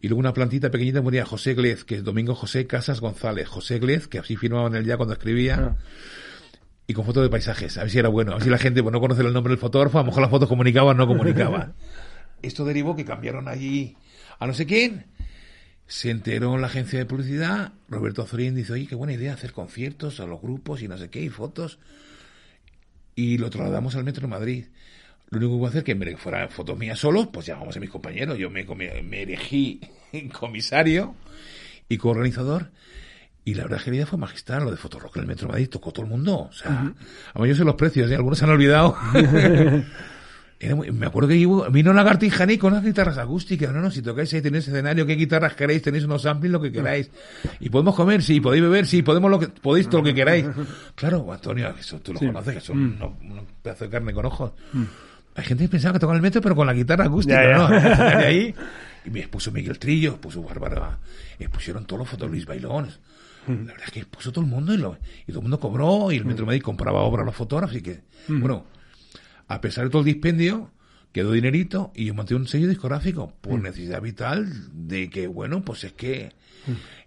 Y luego una plantita pequeñita ponía José Glez, que es Domingo José Casas González. José Glez, que así firmaba en el ya cuando escribía. Ah. Y con fotos de paisajes, a ver si era bueno, a ver si la gente pues, no conoce el nombre del fotógrafo, a lo mejor las fotos comunicaban, no comunicaban. Esto derivó que cambiaron allí a no sé quién, se enteró en la agencia de publicidad, Roberto Azorín dice, oye, qué buena idea hacer conciertos a los grupos y no sé qué, y fotos. Y lo trasladamos al Metro de Madrid. Lo único que voy a hacer que fuera fotos mías solo, pues llamamos a mis compañeros. Yo me, me elegí comisario y coorganizador. Y la verdad es que la idea fue magistral, lo de Fotorock en el Metro Madrid, tocó todo el mundo. O sea, a mí yo sé los precios, ¿eh? algunos se han olvidado. me acuerdo que vino Lagartijani con unas guitarras acústicas. No, no, si tocáis ahí, tenéis escenario, qué guitarras queréis, tenéis unos samples, lo que queráis. Y podemos comer, sí, podéis beber, sí, podemos lo que, podéis todo lo que queráis. Claro, Antonio, eso tú lo conoces, que son mm. unos, pedazos de carne con ojos. Mm. Hay gente que pensaba que tocaba el metro, pero con la guitarra acústica, ¿no? ahí. Y me expuso Miguel Trillo, puso Bárbara, expusieron todos los fotos Luis Bailón. La verdad es que expuso todo el mundo y, lo, y todo el mundo cobró y el Metro Madrid compraba obra a los fotógrafos y que, bueno, a pesar de todo el dispendio, quedó dinerito y yo monté un sello discográfico por necesidad vital de que, bueno, pues es que...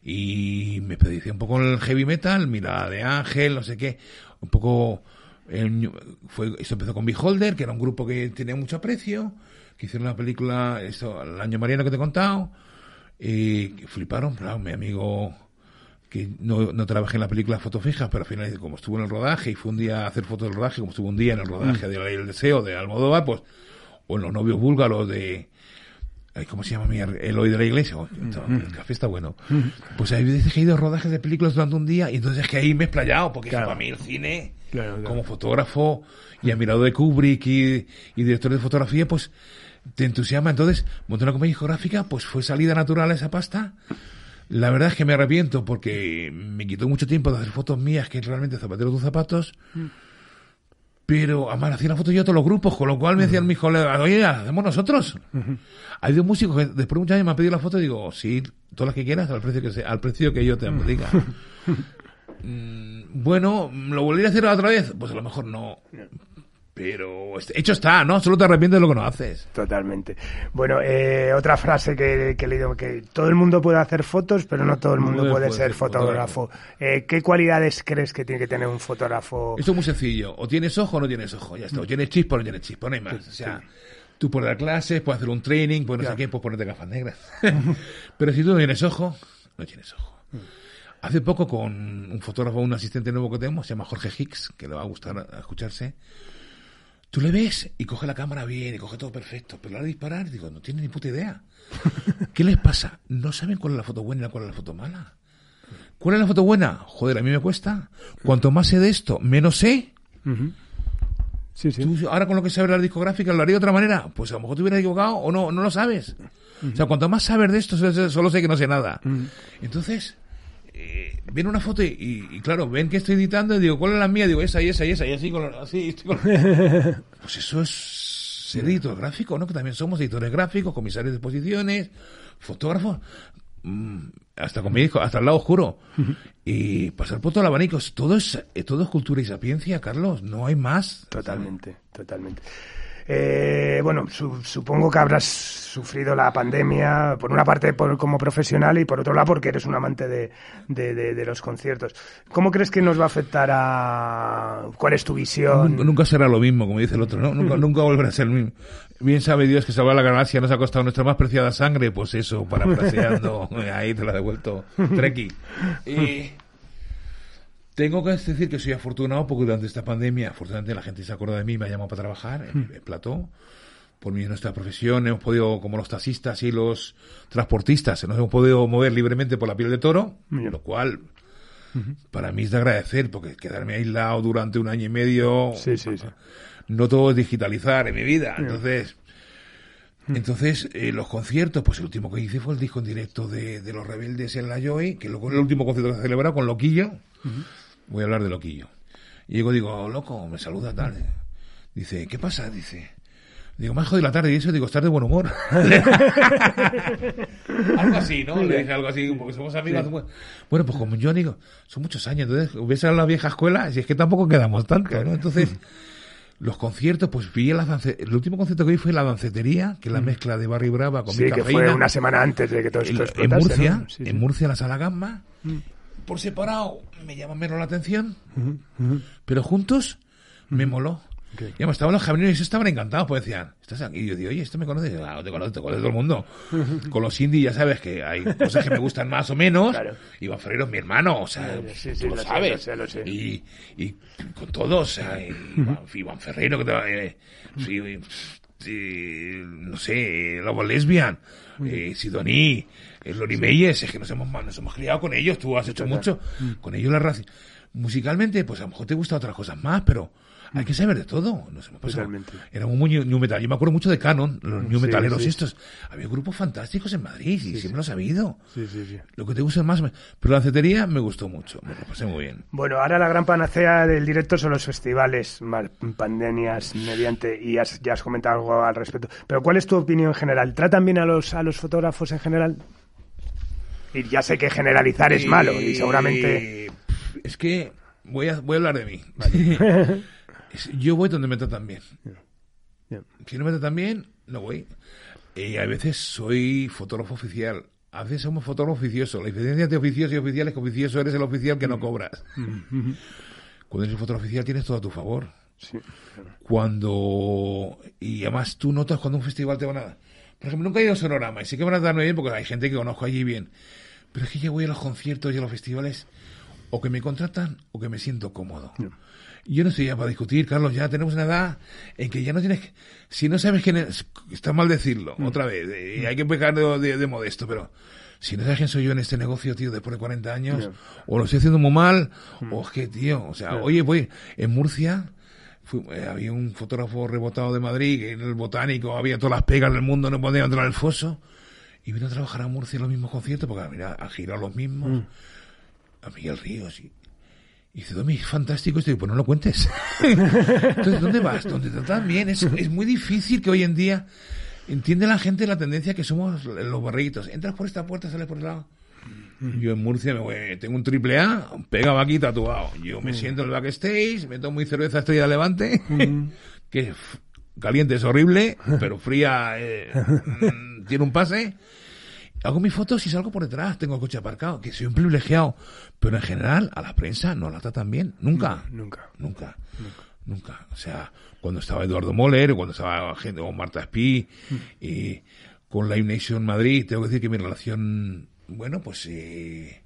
Y me pedí un poco el heavy metal, Mira de Ángel, no sé qué, un poco fue, esto empezó con Beholder, que era un grupo que tenía mucho aprecio, que hicieron una película, eso, el año Mariano que te he contado, y fliparon, claro, mi amigo que no, no trabajé en la película foto fijas, pero al final, como estuvo en el rodaje y fue un día a hacer fotos del rodaje, como estuvo un día en el rodaje mm. de La del Deseo de Almodóvar, pues, o en Los Novios Búlgaros de, ¿cómo se llama mi Eloy de la iglesia? Oh, el café está bueno. Pues hay veces que he ido rodajes de películas durante un día y entonces es que ahí me he explayado, porque para mí el cine como fotógrafo y admirado de Kubrick y, director de fotografía, pues te entusiasma. Entonces, monté una comedia geográfica, pues fue salida natural esa pasta. La verdad es que me arrepiento porque me quitó mucho tiempo de hacer fotos mías, que realmente zapatero tus zapatos. Pero además hacían fotos yo a todos los grupos, con lo cual me decían mis colegas, oye, hacemos nosotros. Hay dos músicos que después de muchos años me han pedido la foto y digo, sí, todas las que quieras, al precio que, sea, al precio que yo te diga. Mm, bueno, ¿lo volvería a hacer otra vez? Pues a lo mejor no. pero hecho está, ¿no? Solo te arrepientes de lo que no haces. Totalmente. Bueno, eh, otra frase que, que, he leído, que todo el mundo puede hacer fotos, pero no todo el mundo puede, ser fotógrafo. Eh, ¿Qué cualidades crees que tiene que tener un fotógrafo? Esto es muy sencillo. O tienes ojo o no tienes ojo. Ya está. O tienes chispa o no tienes chispa. No hay más. o sea, tú puedes dar clases, puedes hacer un training, puedes no sé qué, puedes ponerte gafas negras. pero si tú no tienes ojo, no tienes ojo. Mm. Hace poco con un fotógrafo, un asistente nuevo que tenemos, se llama Jorge Hicks, que le va a gustar escucharse Tú le ves y coge la cámara bien y coge todo perfecto, pero a la hora de disparar, digo, no tiene ni puta idea. ¿Qué les pasa? No saben cuál es la foto buena y cuál es la foto mala. ¿Cuál es la foto buena? Joder, a mí me cuesta. Cuanto más sé de esto, menos sé. sí, sí. ahora con lo que sabes la discográfica, ¿lo haría de otra manera? Pues a lo mejor te hubieras equivocado o no, no lo sabes. O sea, cuanto más sabes de esto, solo sé que no sé nada. Entonces, eh, ven una foto y, claro, ven que estoy editando y digo, ¿cuál es la mía? Digo, esa y esa y esa y así, con, así Pues eso es ser editor gráfico, ¿no? Que también somos editores gráficos, comisarios de exposiciones, fotógrafos, mm, hasta con mi hasta el lado oscuro. Y pasar por todo el abanico, todo es, todo es cultura y sapiencia, Carlos, no hay más. Totalmente, totalmente. Eh, bueno, supongo que habrás sufrido la pandemia, por una parte por, como profesional y por otro lado porque eres un amante de, de, los conciertos. ¿Cómo crees que nos va a afectar a... ¿Cuál es tu visión? Nunca, será lo mismo, como dice el otro, ¿no? Nunca, nunca volverá a ser lo mismo. Bien sabe Dios que salvar la galaxia nos ha costado nuestra más preciada sangre, pues eso, parafraseando, ahí te la ha devuelto Treki. Y... Tengo que decir que soy afortunado porque durante esta pandemia, afortunadamente la gente se acuerda de mí, me ha llamado para trabajar en, el plató. Por mí, en nuestra profesión, hemos podido, como los taxistas y los transportistas, nos hemos podido mover libremente por la piel de toro, lo cual para mí es de agradecer, porque quedarme aislado durante un año y medio, no todo es digitalizar en mi vida. Entonces, entonces, eh, los conciertos, pues el último que hice fue el disco en directo de, Los Rebeldes en la Joy, que luego el último concierto que se celebrado con Loquillo voy a hablar de Loquillo. Y llego, digo, oh, loco, me saluda tal. Dice, ¿qué pasa? Dice, digo, más jodido la tarde y eso, digo, estar de buen humor. algo así, ¿no? Le dije algo así, porque somos amigos. Bueno, pues como yo digo, son muchos años, entonces ves a la vieja escuela, y es que tampoco quedamos tanto, ¿no? Entonces, los conciertos, pues vi la el último concierto que vi fue la dancetería, que es la mm. mezcla de Barry Brava con sí, que fue una semana antes de que todo esto En Murcia, en Murcia, la Sala Gamma. Por separado me llama menos la atención, pero juntos me moló. Y además estaban los japoneses estaban encantados, pues decían, ¿estás aquí? Y yo digo, oye, ¿esto me conoce? Claro, te conoce, te conoce todo el mundo. Con los indies ya sabes que hay cosas que me gustan más o menos. Iván Ferrero es mi hermano, o sea, tú lo, sabes. Y, y con todos, o sea, Iván, Ferrero, que te, eh, no sé, Lobo Lesbian, eh, Sidoní, eh, Lori Meyes, es que nos hemos, nos hemos criado con ellos, tú has hecho mucho, mm. con ellos la raza. Musicalmente, pues a lo mejor te gustan otras cosas más, pero hay que saber de todo. Nos hemos pasado. Era un muy new metal. Yo me acuerdo mucho de Canon, los new metaleros y estos. Había grupos fantásticos en Madrid y siempre lo he sabido. Lo que te gusta más. Pero la cetería me gustó mucho. Me lo pasé muy bien. Bueno, ahora la gran panacea del directo son los festivales, pandemias, mediante. Y has, ya has comentado algo al respecto. Pero ¿cuál es tu opinión en general? ¿Tratan bien a los, a los fotógrafos en general? Y ya sé que generalizar es malo y seguramente. Es que voy a, voy a hablar de mí. yo voy donde me tratan bien. Si no me tratan bien, no voy. Y a veces soy fotógrafo oficial. A veces somos fotógrafo oficioso. La diferencia entre oficioso y oficial es que oficioso eres el oficial que no mm. cobras. Mm. Cuando eres fotógrafo oficial tienes todo a tu favor. Cuando... Y además tú notas cuando un festival te va a... Por ejemplo, nunca he ido a Sonorama y sí que van a dar muy bien porque hay gente que conozco allí bien. Pero es que yo voy a los conciertos y a los festivales o que me contratan o que me siento cómodo. Yo no estoy ya para discutir, Carlos, ya tenemos una edad en que ya no tienes que... Si no sabes quién es... Está mal decirlo, mm. otra vez, y hay que pecar de, modesto, pero si no sabes quién soy yo en este negocio, tío, después de 40 años, o lo estoy haciendo muy mal, mm. o es que, tío, o sea, oye, voy, en Murcia... Eh, había un fotógrafo rebotado de Madrid, que en el botánico había todas las pegas del mundo, no podía entrar al foso, y vino a trabajar a Murcia en los mismos conciertos, porque mira, ha girado los mismos. Mm. A Miguel Ríos, y y dice, Domi, fantástico esto. Y pues no lo cuentes. Entonces, ¿dónde vas? ¿Dónde te tratan bien? Es, es muy difícil que hoy en día entiende la gente la tendencia que somos los barritos. Entras por esta puerta, sales por el lado. Yo en Murcia me voy, tengo un triple A, pegado aquí tatuado. Yo me siento en el backstage, me tomo mi cerveza estrella de levante. que caliente es horrible, pero fría eh, mm, tiene un pase. Hago mis fotos y salgo por detrás, tengo el coche aparcado, que soy un privilegiado. Pero en general, a la prensa no la tratan bien. Nunca. nunca. Nunca. Nunca. O sea, cuando estaba Eduardo Moller, cuando estaba gente como Marta Espí, y con Live Nation Madrid, tengo que decir que mi relación, bueno, pues eh,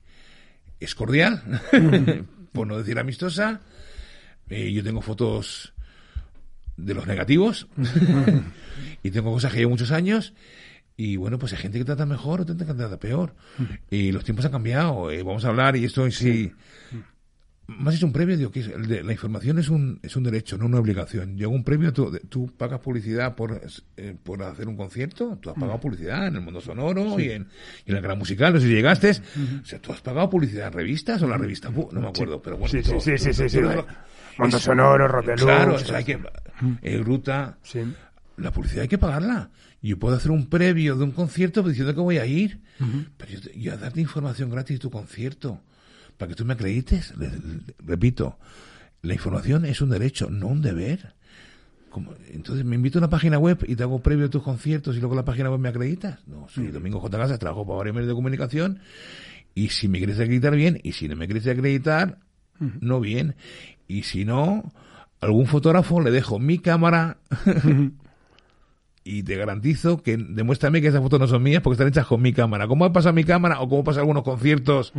es cordial, por no decir amistosa. Eh, yo tengo fotos de los negativos y tengo cosas que llevo muchos años y bueno, pues hay gente que trata mejor o gente que trata peor. Y los tiempos han cambiado. Eh, vamos a hablar y esto sí. Más es un premio, digo, que la información es un, es un derecho, no una obligación. Yo un premio, tú, tú pagas publicidad por, eh, por hacer un concierto, tú has pagado publicidad en el mundo sonoro y, en, y en la gran musical, no sé si llegaste. O sea, tú has pagado publicidad en revistas o la revista, no me acuerdo, pero bueno. Sí, sí, sí, Mundo sonoro. Claro, eso hay que, eh, Ruta, la publicidad hay que pagarla. Yo puedo hacer un previo de un concierto diciendo que voy a ir, pero yo, yo, a darte información gratis de tu concierto para que tú me acredites. repito, la información es un derecho, no un deber. Como, entonces me invito a una página web y te hago previo a tus conciertos y luego la página web me acreditas. No, soy Domingo J. Casas, trabajo para varios medios de comunicación y si me quieres acreditar bien y si no me quieres acreditar, no bien. Y si no, algún fotógrafo le dejo mi cámara y te garantizo que demuéstrame que esas fotos no son mías porque están hechas con mi cámara. ¿Cómo pasa mi cámara o cómo pasa algunos conciertos?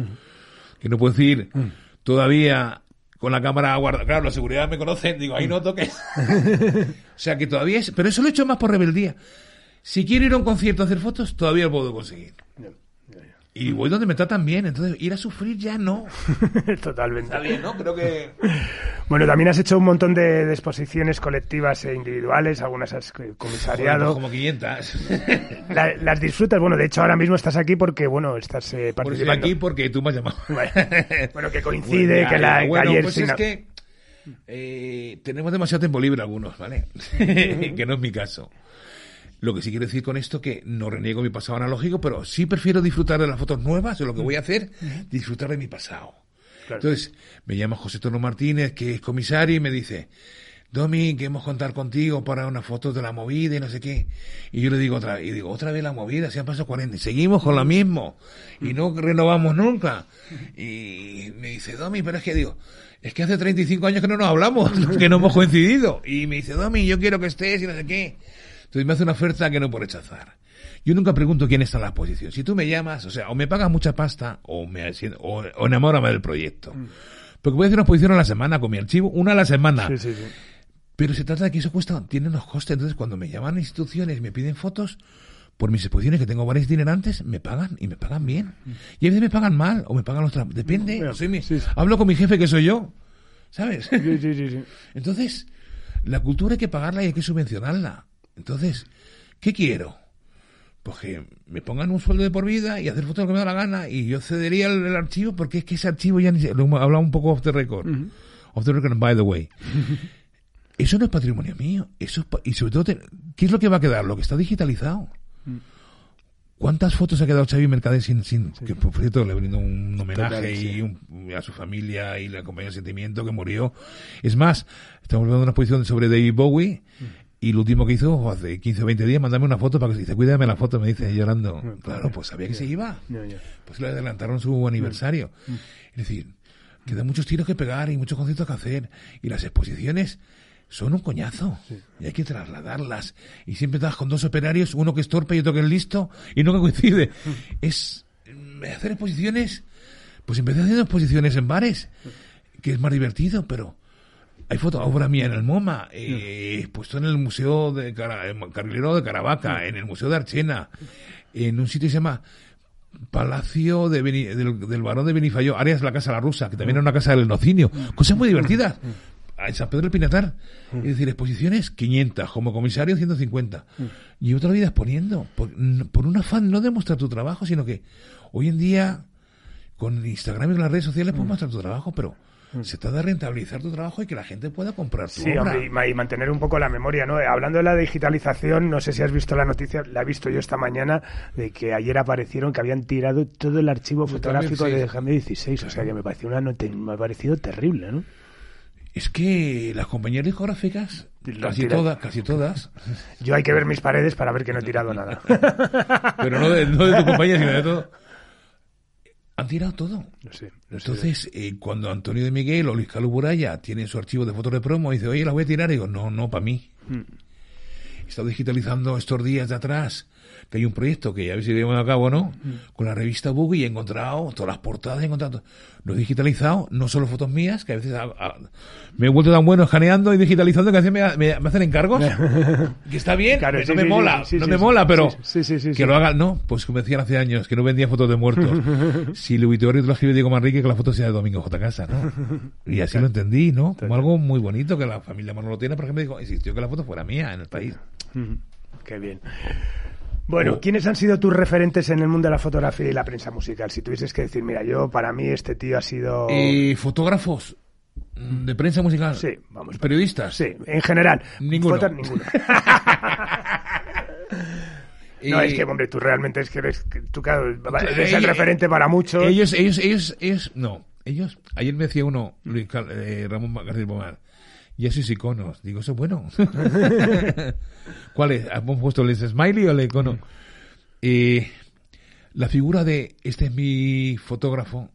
Que no puedo decir mm. todavía con la cámara guardada. Claro, la seguridad me conocen, digo, ahí no toques. o sea que todavía es. Pero eso lo he hecho más por rebeldía. Si quiero ir a un concierto a hacer fotos, todavía lo puedo conseguir. Y voy donde me tratan bien, entonces ir a sufrir ya no. Totalmente. Está bien, ¿no? Creo que... Bueno, también has hecho un montón de, exposiciones colectivas e individuales, algunas has comisariado. Pues como 500. las disfrutas, bueno, de hecho ahora mismo estás aquí porque, bueno, estás eh, participando. Estoy aquí porque tú me has llamado. Bueno, que coincide, que la bueno, ayer... Pues es que eh, tenemos demasiado tiempo libre algunos, ¿vale? que no es mi caso. Lo que sí quiero decir con esto que no reniego mi pasado analógico, pero sí prefiero disfrutar de las fotos nuevas, de lo que voy a hacer, disfrutar de mi pasado. Entonces, me llama José Tono Martínez, que es comisario, y me dice, Domi, queremos contar contigo para una foto de la movida y no sé qué. Y yo le digo otra vez, y digo, otra vez la movida, se han pasado 40, y seguimos con lo mismo, y no renovamos nunca. Y me dice, Domi, pero es que digo, es que hace 35 años que no nos hablamos, que no hemos coincidido. Y me dice, Domi, yo quiero que estés y no sé qué. Entonces me hace una oferta que no puedo rechazar. Yo nunca pregunto quién está en la posición. Si tú me llamas, o sea, o me pagas mucha pasta o me o, o enamórame del proyecto. Mm. Porque voy a hacer una exposición a la semana con mi archivo, una a la semana. Sí, sí, sí. Pero se trata de que eso cuesta, tiene unos costes. Entonces, cuando me llaman instituciones y me piden fotos, por mis exposiciones que tengo varios itinerantes, me pagan y me pagan bien. Mm. Y a veces me pagan mal o me pagan otra. Depende. soy mi, Hablo con mi jefe que soy yo. ¿Sabes? Sí, sí, sí, Entonces, la cultura hay que pagarla y hay que subvencionarla. Entonces, ¿qué quiero? Pues que me pongan un sueldo de por vida y hacer fotos lo que me da la gana y yo cedería el, archivo porque es que ese archivo ya ni se, lo hablado un poco off the record. Off the record, by the way. eso no es patrimonio mío. Eso y sobre todo, ¿qué es lo que va a quedar? Lo que está digitalizado. Mm. ¿Cuántas fotos ha quedado Xavi Mercader sin, sin que por cierto le brindo un homenaje y a su familia y le acompañó el sentimiento que murió? Es más, estamos hablando de una exposición sobre David Bowie mm. Y lo último que hizo hace 15 o 20 días, mandame una foto para que se dice, cuídame la foto, me dice llorando. Claro, pues sabía que se iba. Pues le adelantaron su aniversario. Mm. Es decir, quedan muchos tiros que pegar y muchos conciertos que hacer. Y las exposiciones son un coñazo. Y hay que trasladarlas. Y siempre estás con dos operarios, uno que es torpe y otro que es listo, y no que coincide. Mm. Es mm, hacer exposiciones. Pues empecé haciendo exposiciones en bares, que es más divertido, pero hay fotos, obra mía en el MoMA, eh, puesto en el Museo de Carrilero de Caravaca, en el Museo de Archena, en un sitio que se llama Palacio de del, Barón de Benifayó, Arias la Casa La Rusa, que también era una casa del enocinio. Cosas muy divertidas. En San Pedro del Pinatar. Es decir, exposiciones 500, como comisario 150. Y otra vida exponiendo. Por, por un afán no de mostrar tu trabajo, sino que hoy en día, con Instagram y con las redes sociales, puedes mostrar tu trabajo, pero Mm. Se trata de rentabilizar tu trabajo y que la gente pueda comprar tu sí, obra. y, mantener un poco la memoria, ¿no? Hablando de la digitalización, no sé si has visto la noticia, la he visto yo esta mañana, de que ayer aparecieron que habían tirado todo el archivo fotográfico de Jaime 16, o sea que me pareció una me ha parecido terrible, ¿no? Es que las compañías discográficas, casi todas, casi todas. Yo hay que ver mis paredes para ver que no he tirado nada. Pero no de, no de tu compañía, sino de todo. Han tirado todo. sé, Entonces, eh, cuando Antonio de Miguel o Luis Caluburaya tienen su archivo de fotos de promo, dice, oye, las voy a tirar, y digo, no, no, para mí. Mm. He estado digitalizando estos días de atrás que hay un proyecto que ya ver si llevamos a cabo no, con la revista Boogie y he encontrado todas las portadas, he encontrado, lo he digitalizado, no solo fotos mías, que a veces me he vuelto tan bueno escaneando y digitalizando que a veces me, hacen encargos, que está bien, no me mola, no me mola, pero que lo haga, no, pues como decían hace años, que no vendía fotos de muertos. si lo te lo escribe Diego Manrique, que la foto sea de Domingo J. Casa, ¿no? Y así lo entendí, ¿no? Como algo muy bonito que la familia Manolo tiene, por ejemplo, dijo, insistió que la foto fuera mía en el país. Qué bien. Bueno, ¿quiénes han sido tus referentes en el mundo de la fotografía y la prensa musical? Si tuvieses que decir, mira, yo, para mí, este tío ha sido... Eh, ¿Fotógrafos? ¿De prensa musical? Sí, vamos. ¿Periodistas? Sí, en general. Ninguno. ninguno. No, es que, hombre, tú realmente es que eres, tú, claro, eres el referente para muchos. Ellos, ellos, ellos, ellos, no. Ellos, ayer me decía uno, Luis eh, Ramón García Pomar, ya sois iconos. Digo, eso es bueno. ¿Cuál es? ¿Hemos puesto el smiley o el icono? Eh, la figura de este es mi fotógrafo,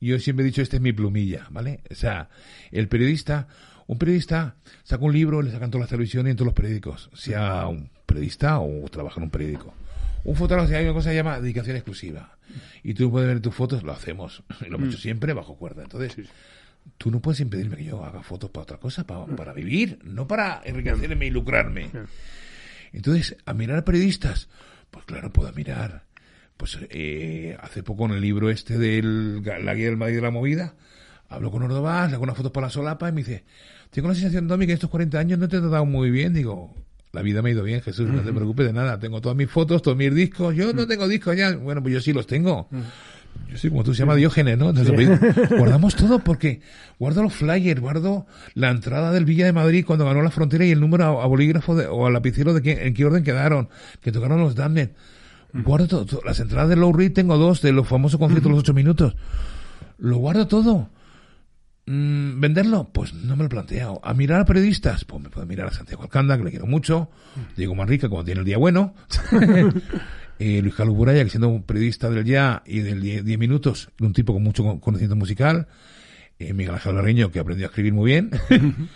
yo siempre he dicho este es mi plumilla, ¿vale? O sea, el periodista, un periodista saca un libro, le sacan todas las televisiones y en todos los periódicos, sea un periodista o trabaja en un periódico. Un fotógrafo, si hay una cosa que se llama dedicación exclusiva. Y tú puedes ver tus fotos, lo hacemos. Lo hemos hecho mm. siempre bajo cuerda. Entonces, tú no puedes impedirme que yo haga fotos para otra cosa, para, para vivir, no para enriquecerme y lucrarme. Entonces, a mirar a periodistas, pues claro, puedo mirar. Pues eh, hace poco en el libro este de la guía del Madrid de la movida, hablo con Ordovás, le hago unas fotos para la solapa y me dice, tengo la sensación, Domi, que estos 40 años no te he tratado muy bien. Digo, la vida me ha ido bien, Jesús, no te preocupes de nada. Tengo todas mis fotos, todos mis discos. Yo no tengo discos ya. Bueno, pues yo sí los tengo. Yo soy como tú, se llama Diógenes, ¿no? Entonces, guardamos todo porque guardo los flyers, guardo la entrada del Villa de Madrid cuando ganó la frontera y el número a, bolígrafo o a lapicero de en qué orden quedaron, que tocaron los Damned. Guardo todo, las entradas de Low Reed tengo dos de los famosos conciertos de los ocho minutos. Lo guardo todo. Mm, ¿Venderlo? Pues no me lo he planteado. ¿A mirar a periodistas? Pues me puedo mirar a Santiago Alcanda, que le quiero mucho. Diego Manrique, cuando tiene el día bueno. eh, Luis Carlos Buraya, que siendo un periodista del Ya y del 10 minutos, un tipo con mucho conocimiento musical, eh, Miguel Ángel Barreño, que aprendió a escribir muy bien.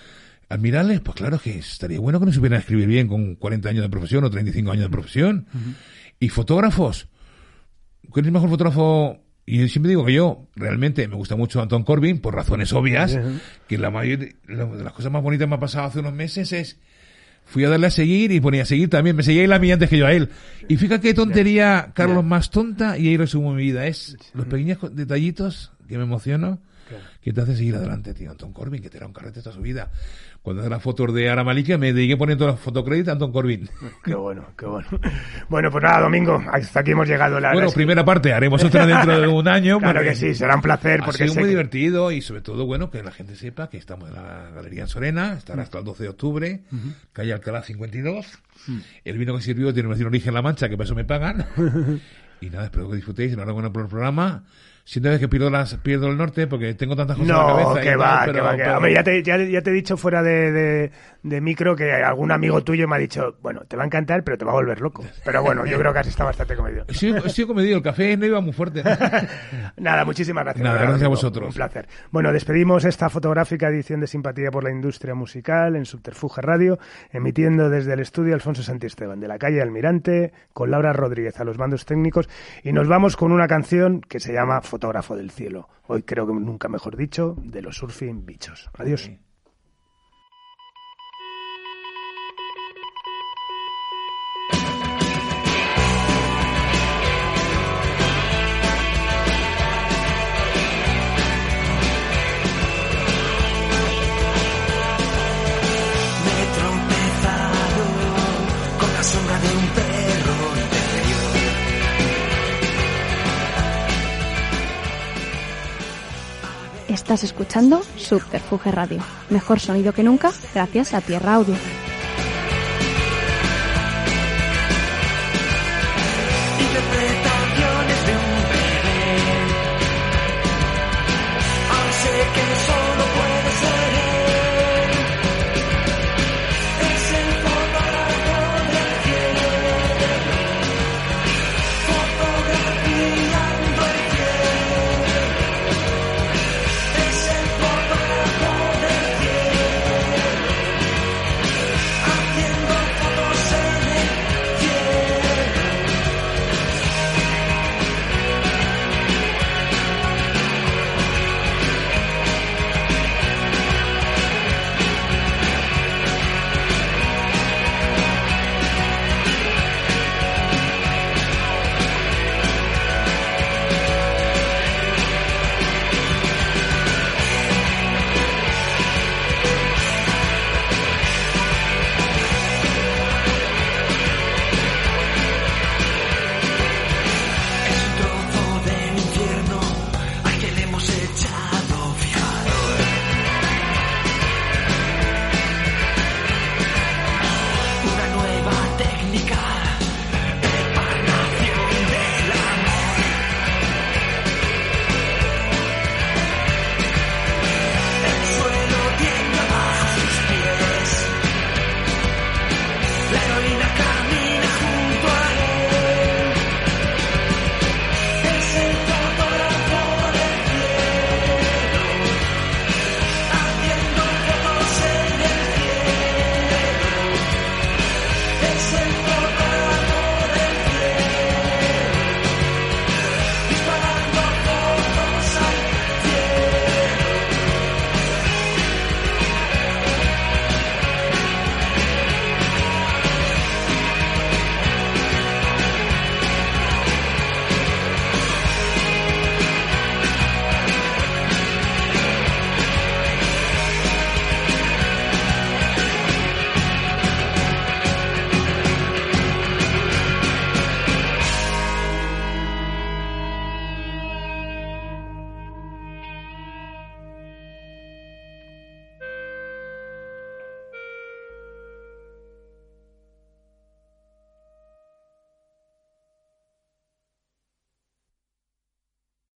Admirales, pues claro que estaría bueno que no supieran escribir bien con 40 años de profesión o 35 años de profesión. Y fotógrafos. ¿Cuál es el mejor fotógrafo? Y yo siempre digo que yo realmente me gusta mucho Anton Corbin por razones obvias, que la mayoría de las cosas más bonitas que me ha pasado hace unos meses es fui a darle a seguir y ponía a seguir también. Me seguía él a mí antes que yo a él. Y fíjate qué tontería, Carlos, más tonta, y ahí resumo mi vida. Es los pequeños detallitos que me emociono que te hace seguir adelante, tío. Anton Corbin, que te da un carrete toda su vida cuando hace las fotos de Ara Malika me dediqué poniendo las fotocréditos a Anton Corbin. Qué bueno, qué bueno. Bueno, pues nada, Domingo, hasta aquí hemos llegado. La bueno, primera parte, haremos otra dentro de un año. Claro que sí, será un placer. Porque ha sido muy divertido y sobre todo, bueno, que la gente sepa que estamos en la Galería en Sorena, estará hasta el 12 de octubre, calle Alcalá 52. El vino que sirvió tiene un origen La Mancha, que por eso me pagan. y nada, espero que disfrutéis, enhorabuena por el programa siento que pierdo, las, pierdo el norte porque tengo tantas cosas en la cabeza. Que va, que va, que va. Hombre, ya te, ya, ya te he dicho fuera de, de, micro que algún amigo tuyo me ha dicho, bueno, te va a encantar, pero te va a volver loco. Pero bueno, yo creo que has estado bastante comedido. Sí, he comedido, el café no iba muy fuerte. Nada, muchísimas gracias. Nada, gracias a vosotros. Un placer. Bueno, despedimos esta fotográfica edición de Simpatía por la Industria Musical en Subterfuge Radio, emitiendo desde el estudio Alfonso Santisteban, de la calle Almirante, con Laura Rodríguez a los mandos técnicos, y nos vamos con una canción que se llama fotógrafo del cielo. Hoy creo que nunca mejor dicho, de los surfing bichos. Adiós. Estás escuchando Subterfuge Radio. Mejor sonido que nunca gracias a Tierra Audio.